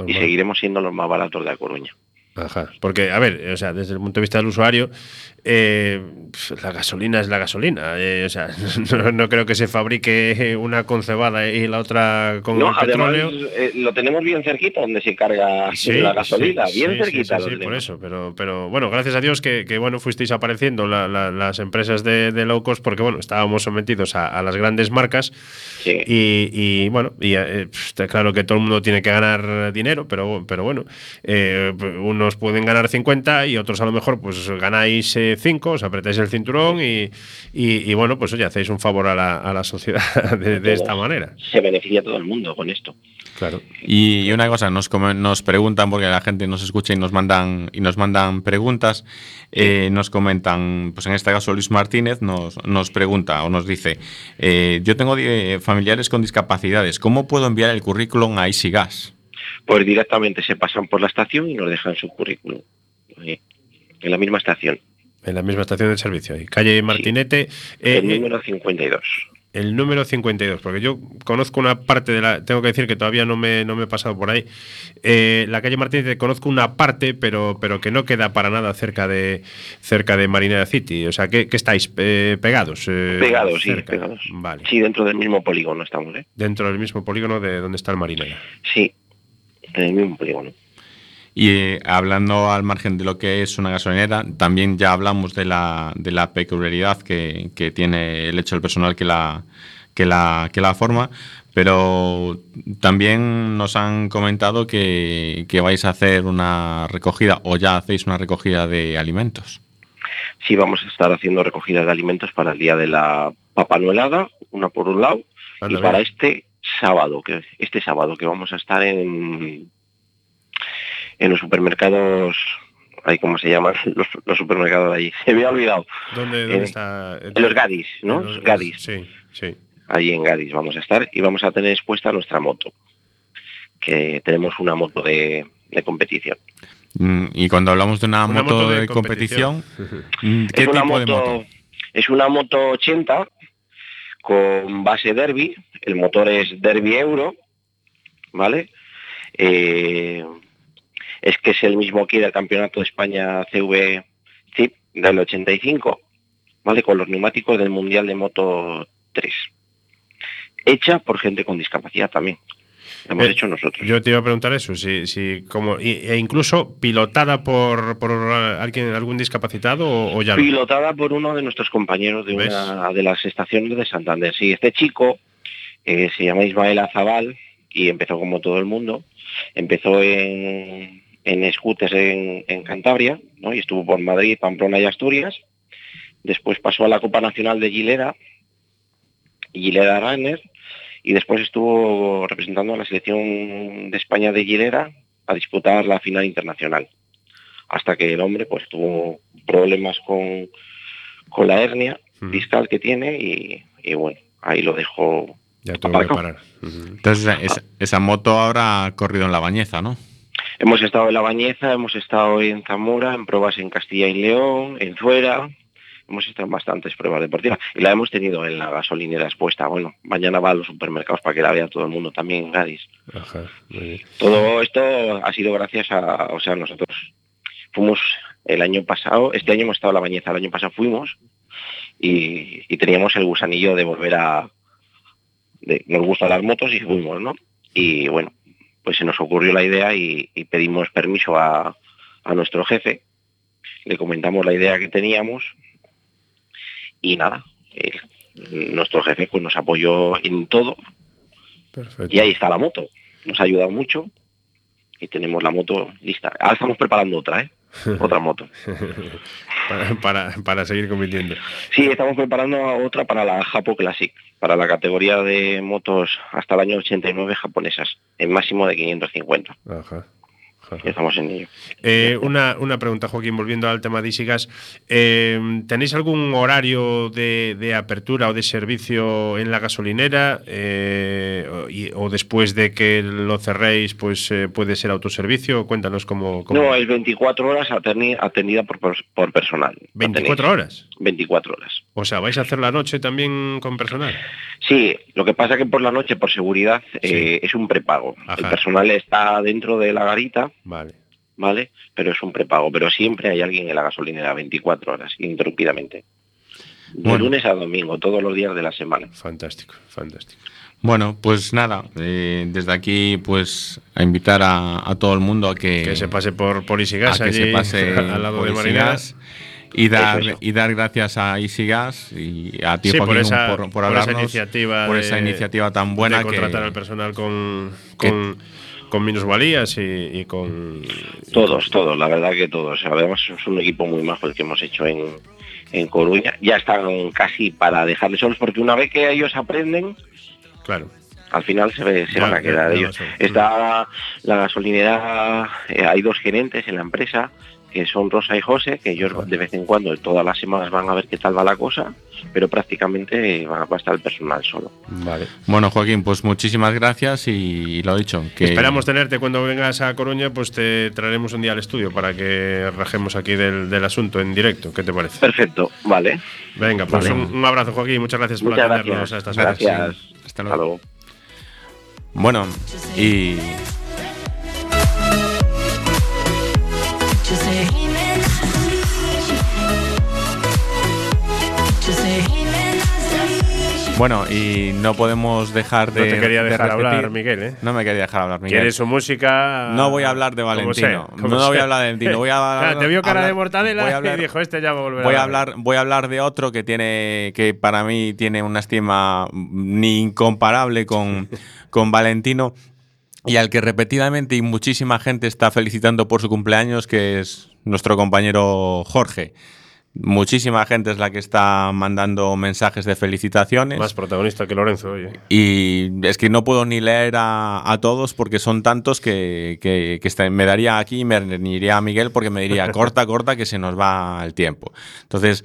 y seguiremos siendo los más baratos de A Coruña. Ajá. Porque, a ver, o sea, desde el punto de vista del usuario, eh, la gasolina es la gasolina. eh, o sea, (laughs) no, no creo que se fabrique una con cebada y la otra con No, el además petróleo. eh, lo tenemos bien cerquita donde se carga la gasolina, sí, bien sí, cerquita sí, por eso, pero, pero bueno, gracias a Dios que, que, bueno fuisteis apareciendo la- la- las empresas de, de low cost porque bueno estábamos sometidos a, a las grandes marcas y, y, bueno y, eh, está claro que todo el mundo tiene que ganar dinero, pero pero bueno unos pueden ganar 50 y otros a lo mejor pues ganáis 5, os apretáis el cinturón y, y, y, bueno pues oye hacéis un favor a la, a la sociedad (laughs) de, de esta manera. Se beneficia todo el mundo con esto. Claro. Y, y una cosa, nos, nos preguntan, porque la gente nos escucha y nos mandan, y nos mandan preguntas, eh, nos comentan, pues en este caso Luis Martínez nos, nos pregunta o nos dice, eh, yo tengo eh, familiares con discapacidades, ¿cómo puedo enviar el currículum a EasyGas? Pues directamente se pasan por la estación y nos dejan su currículum. eh, En la misma estación. En la misma estación de servicio ahí. Calle Martinete. eh, el eh, número 52. el número 52, porque yo conozco una parte de la. Tengo que decir que todavía no me, no me he pasado por ahí. Eh, la calle Martínez conozco una parte, pero, pero que no queda para nada cerca de cerca de Marinera City. O sea, que, que estáis eh, pegados. eh, Pegados, sí, pegados. Vale. Sí, dentro del mismo polígono estamos, ¿eh? Dentro del mismo polígono de donde está el Marinera. Sí, en el mismo polígono. Y eh, hablando al margen de lo que es una gasolinera, también ya hablamos de la, de la peculiaridad que, que tiene el hecho del personal que la, que, la, que la forma, pero también nos han comentado que, que vais a hacer una recogida o ya hacéis una recogida de alimentos. Sí, vamos a estar haciendo recogidas de alimentos para el día de la papanuelada, una por un lado, y para este sábado, que este sábado que vamos a estar en en los supermercados, ahí cómo se llaman (laughs) los, los supermercados de allí, se me ha olvidado. ¿Dónde, dónde Eh, está? En los Gadis, ¿no? Los Gadis. Sí, sí. Allí en Gadis vamos a estar y vamos a tener expuesta nuestra moto, que tenemos una moto de, de competición. Mm, Y cuando hablamos de una, Una moto, moto de de competición, ¿qué es una tipo moto, de moto? Es una moto 80 con base Derby, el motor es Derby Euro, ¿vale? Eh, es que es el mismo aquí del Campeonato de España CV CIP del 85, ¿vale? Con los neumáticos del Mundial de Moto 3. Hecha por gente con discapacidad también. Hemos Eh, hecho nosotros. Yo te iba a preguntar eso, si, si como, e incluso pilotada por, por alguien, algún discapacitado o, o ya no. pilotada por uno de nuestros compañeros de ¿Ves? una de las estaciones de Santander. Sí, este chico eh, se llama Ismael Azabal y empezó como todo el mundo. Empezó en, en scooters en, en Cantabria, ¿no? y estuvo por Madrid, Pamplona y Asturias. Después pasó a la Copa Nacional de Gilera, Gilera Runner, y después estuvo representando a la selección de España de Gilera a disputar la final internacional. Hasta que el hombre pues tuvo problemas con, con la hernia discal que tiene y, y bueno, ahí lo dejó Ya tuve que parar. Entonces, esa, esa- esa moto ahora ha corrido en la bañeza, ¿no? Hemos estado en La Bañeza, hemos estado en Zamora, en pruebas en Castilla y León, en Zuera, hemos estado en bastantes pruebas deportivas y la hemos tenido en la gasolinera expuesta. Bueno, mañana va a los supermercados para que la vea todo el mundo también en Gadis. Ajá. Todo esto ha sido gracias a, o sea, nosotros fuimos el año pasado, este año hemos estado en La Bañeza, el año pasado fuimos y, y teníamos el gusanillo de volver a, de- nos gustan las motos y fuimos, ¿no? Y bueno, pues se nos ocurrió la idea y, y pedimos permiso a, a nuestro jefe, le comentamos la idea que teníamos y nada, eh, nuestro jefe pues nos apoyó en todo Perfecto. y ahí está la moto, nos ha ayudado mucho y tenemos la moto lista. Ahora estamos preparando otra, ¿eh? (laughs) Otra moto. (laughs) para, para, para seguir compitiendo. Sí, estamos preparando otra para la Japo Classic, para la categoría de motos hasta el año 89 japonesas, en máximo de 550. Ajá. Estamos en ello. Eh, una, una pregunta, Joaquín, volviendo al tema de Isigas. Eh, ¿Tenéis algún horario de, de apertura o de servicio en la gasolinera? Eh, o, y- o después de que lo cerréis, pues puede ser autoservicio? Cuéntanos cómo. cómo- No, es 24 horas atendi- atendida por, por personal. La ¿24 tenéis. horas? 24 horas. O sea, ¿vais a hacer la noche también con personal? Sí, lo que pasa que por la noche, por seguridad, es un prepago. El personal está dentro de la garita, Vale. ¿vale? Pero es un prepago. Pero siempre hay alguien en la gasolinera 24 horas, ininterrumpidamente. De Bueno. lunes a domingo, todos los días de la semana. Fantástico, fantástico. Bueno, pues nada, eh, desde aquí pues a invitar a, a todo el mundo a que, Que se pase por, por Isigas a que allí, se pase (laughs) al lado por de Marinera. Isigas y dar, Eso, eso. y dar gracias a Isigas y a ti Sí, por esa- por, por por esa hablarnos, iniciativa por de- esa iniciativa tan buena de que contratar al personal con, con, con minusvalías y, y con... Todos, todos, la verdad que todos. Además es un equipo muy majo el que hemos hecho en, en Coruña. Ya están casi para dejarles solos, porque una vez que ellos aprenden, Claro. al final se, ve- se van a quedar ellos. Está la gasolinera, eh, hay dos gerentes en la empresa, que son Rosa y José, que ellos de vez en cuando, todas las semanas van a ver qué tal va la cosa, pero prácticamente va a estar el personal solo. Vale. Bueno, Joaquín, pues muchísimas gracias y lo dicho. Que Esperamos tenerte cuando vengas a Coruña, pues te traeremos un día al estudio para que rajemos aquí del, del asunto en directo. ¿Qué te parece? Perfecto, vale. Venga, pues Vale. un, un abrazo, Joaquín. Muchas gracias por Muchas atendernos gracias. a estas horas. Gracias. Hasta Hasta luego. Bueno, y bueno, y no podemos dejar No de. te quería de dejar hablar, Miguel, ¿eh? No me quería dejar hablar, Miguel. ¿Quieres su música? No voy a hablar de como Valentino. como no voy a hablar de Valentino. Voy a (laughs) Claro, te vio cara hablar- de mortadela hablar- y dijo, este ya va a volver Voy a hablar. hablar, voy a hablar de otro que tiene, que para mí tiene una estima ni incomparable con, (laughs) con Valentino y al que repetidamente y muchísima gente está felicitando por su cumpleaños, que es nuestro compañero Jorge. Muchísima gente es la que está mandando mensajes de felicitaciones. Más protagonista que Lorenzo, oye. Y es que no puedo ni leer a, a todos porque son tantos que, que- que está- me daría aquí y me iría a Miguel porque me diría (laughs) corta, corta, que se nos va el tiempo. Entonces,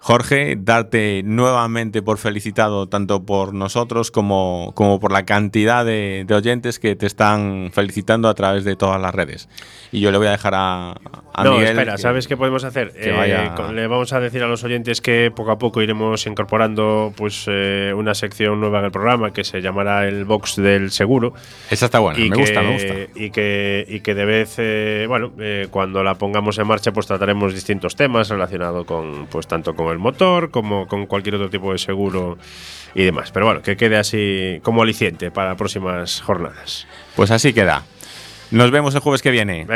Jorge, darte nuevamente por felicitado tanto por nosotros como, como por la cantidad de, de oyentes que te están felicitando a través de todas las redes. Y yo le voy a dejar a, a no, Miguel. espera, que- ¿sabes qué podemos hacer? que Eh, vaya- con- le vamos a decir a los oyentes que poco a poco iremos incorporando pues eh, una sección nueva en el programa que se llamará el box del seguro. Esa está buena, me que, gusta, me gusta. Y que, y que de vez, eh, bueno, eh, cuando la pongamos en marcha, pues trataremos distintos temas relacionados con, pues tanto con el motor como con cualquier otro tipo de seguro y demás. Pero bueno, que quede así como aliciente para próximas jornadas. Pues así queda. Nos vemos el jueves que viene.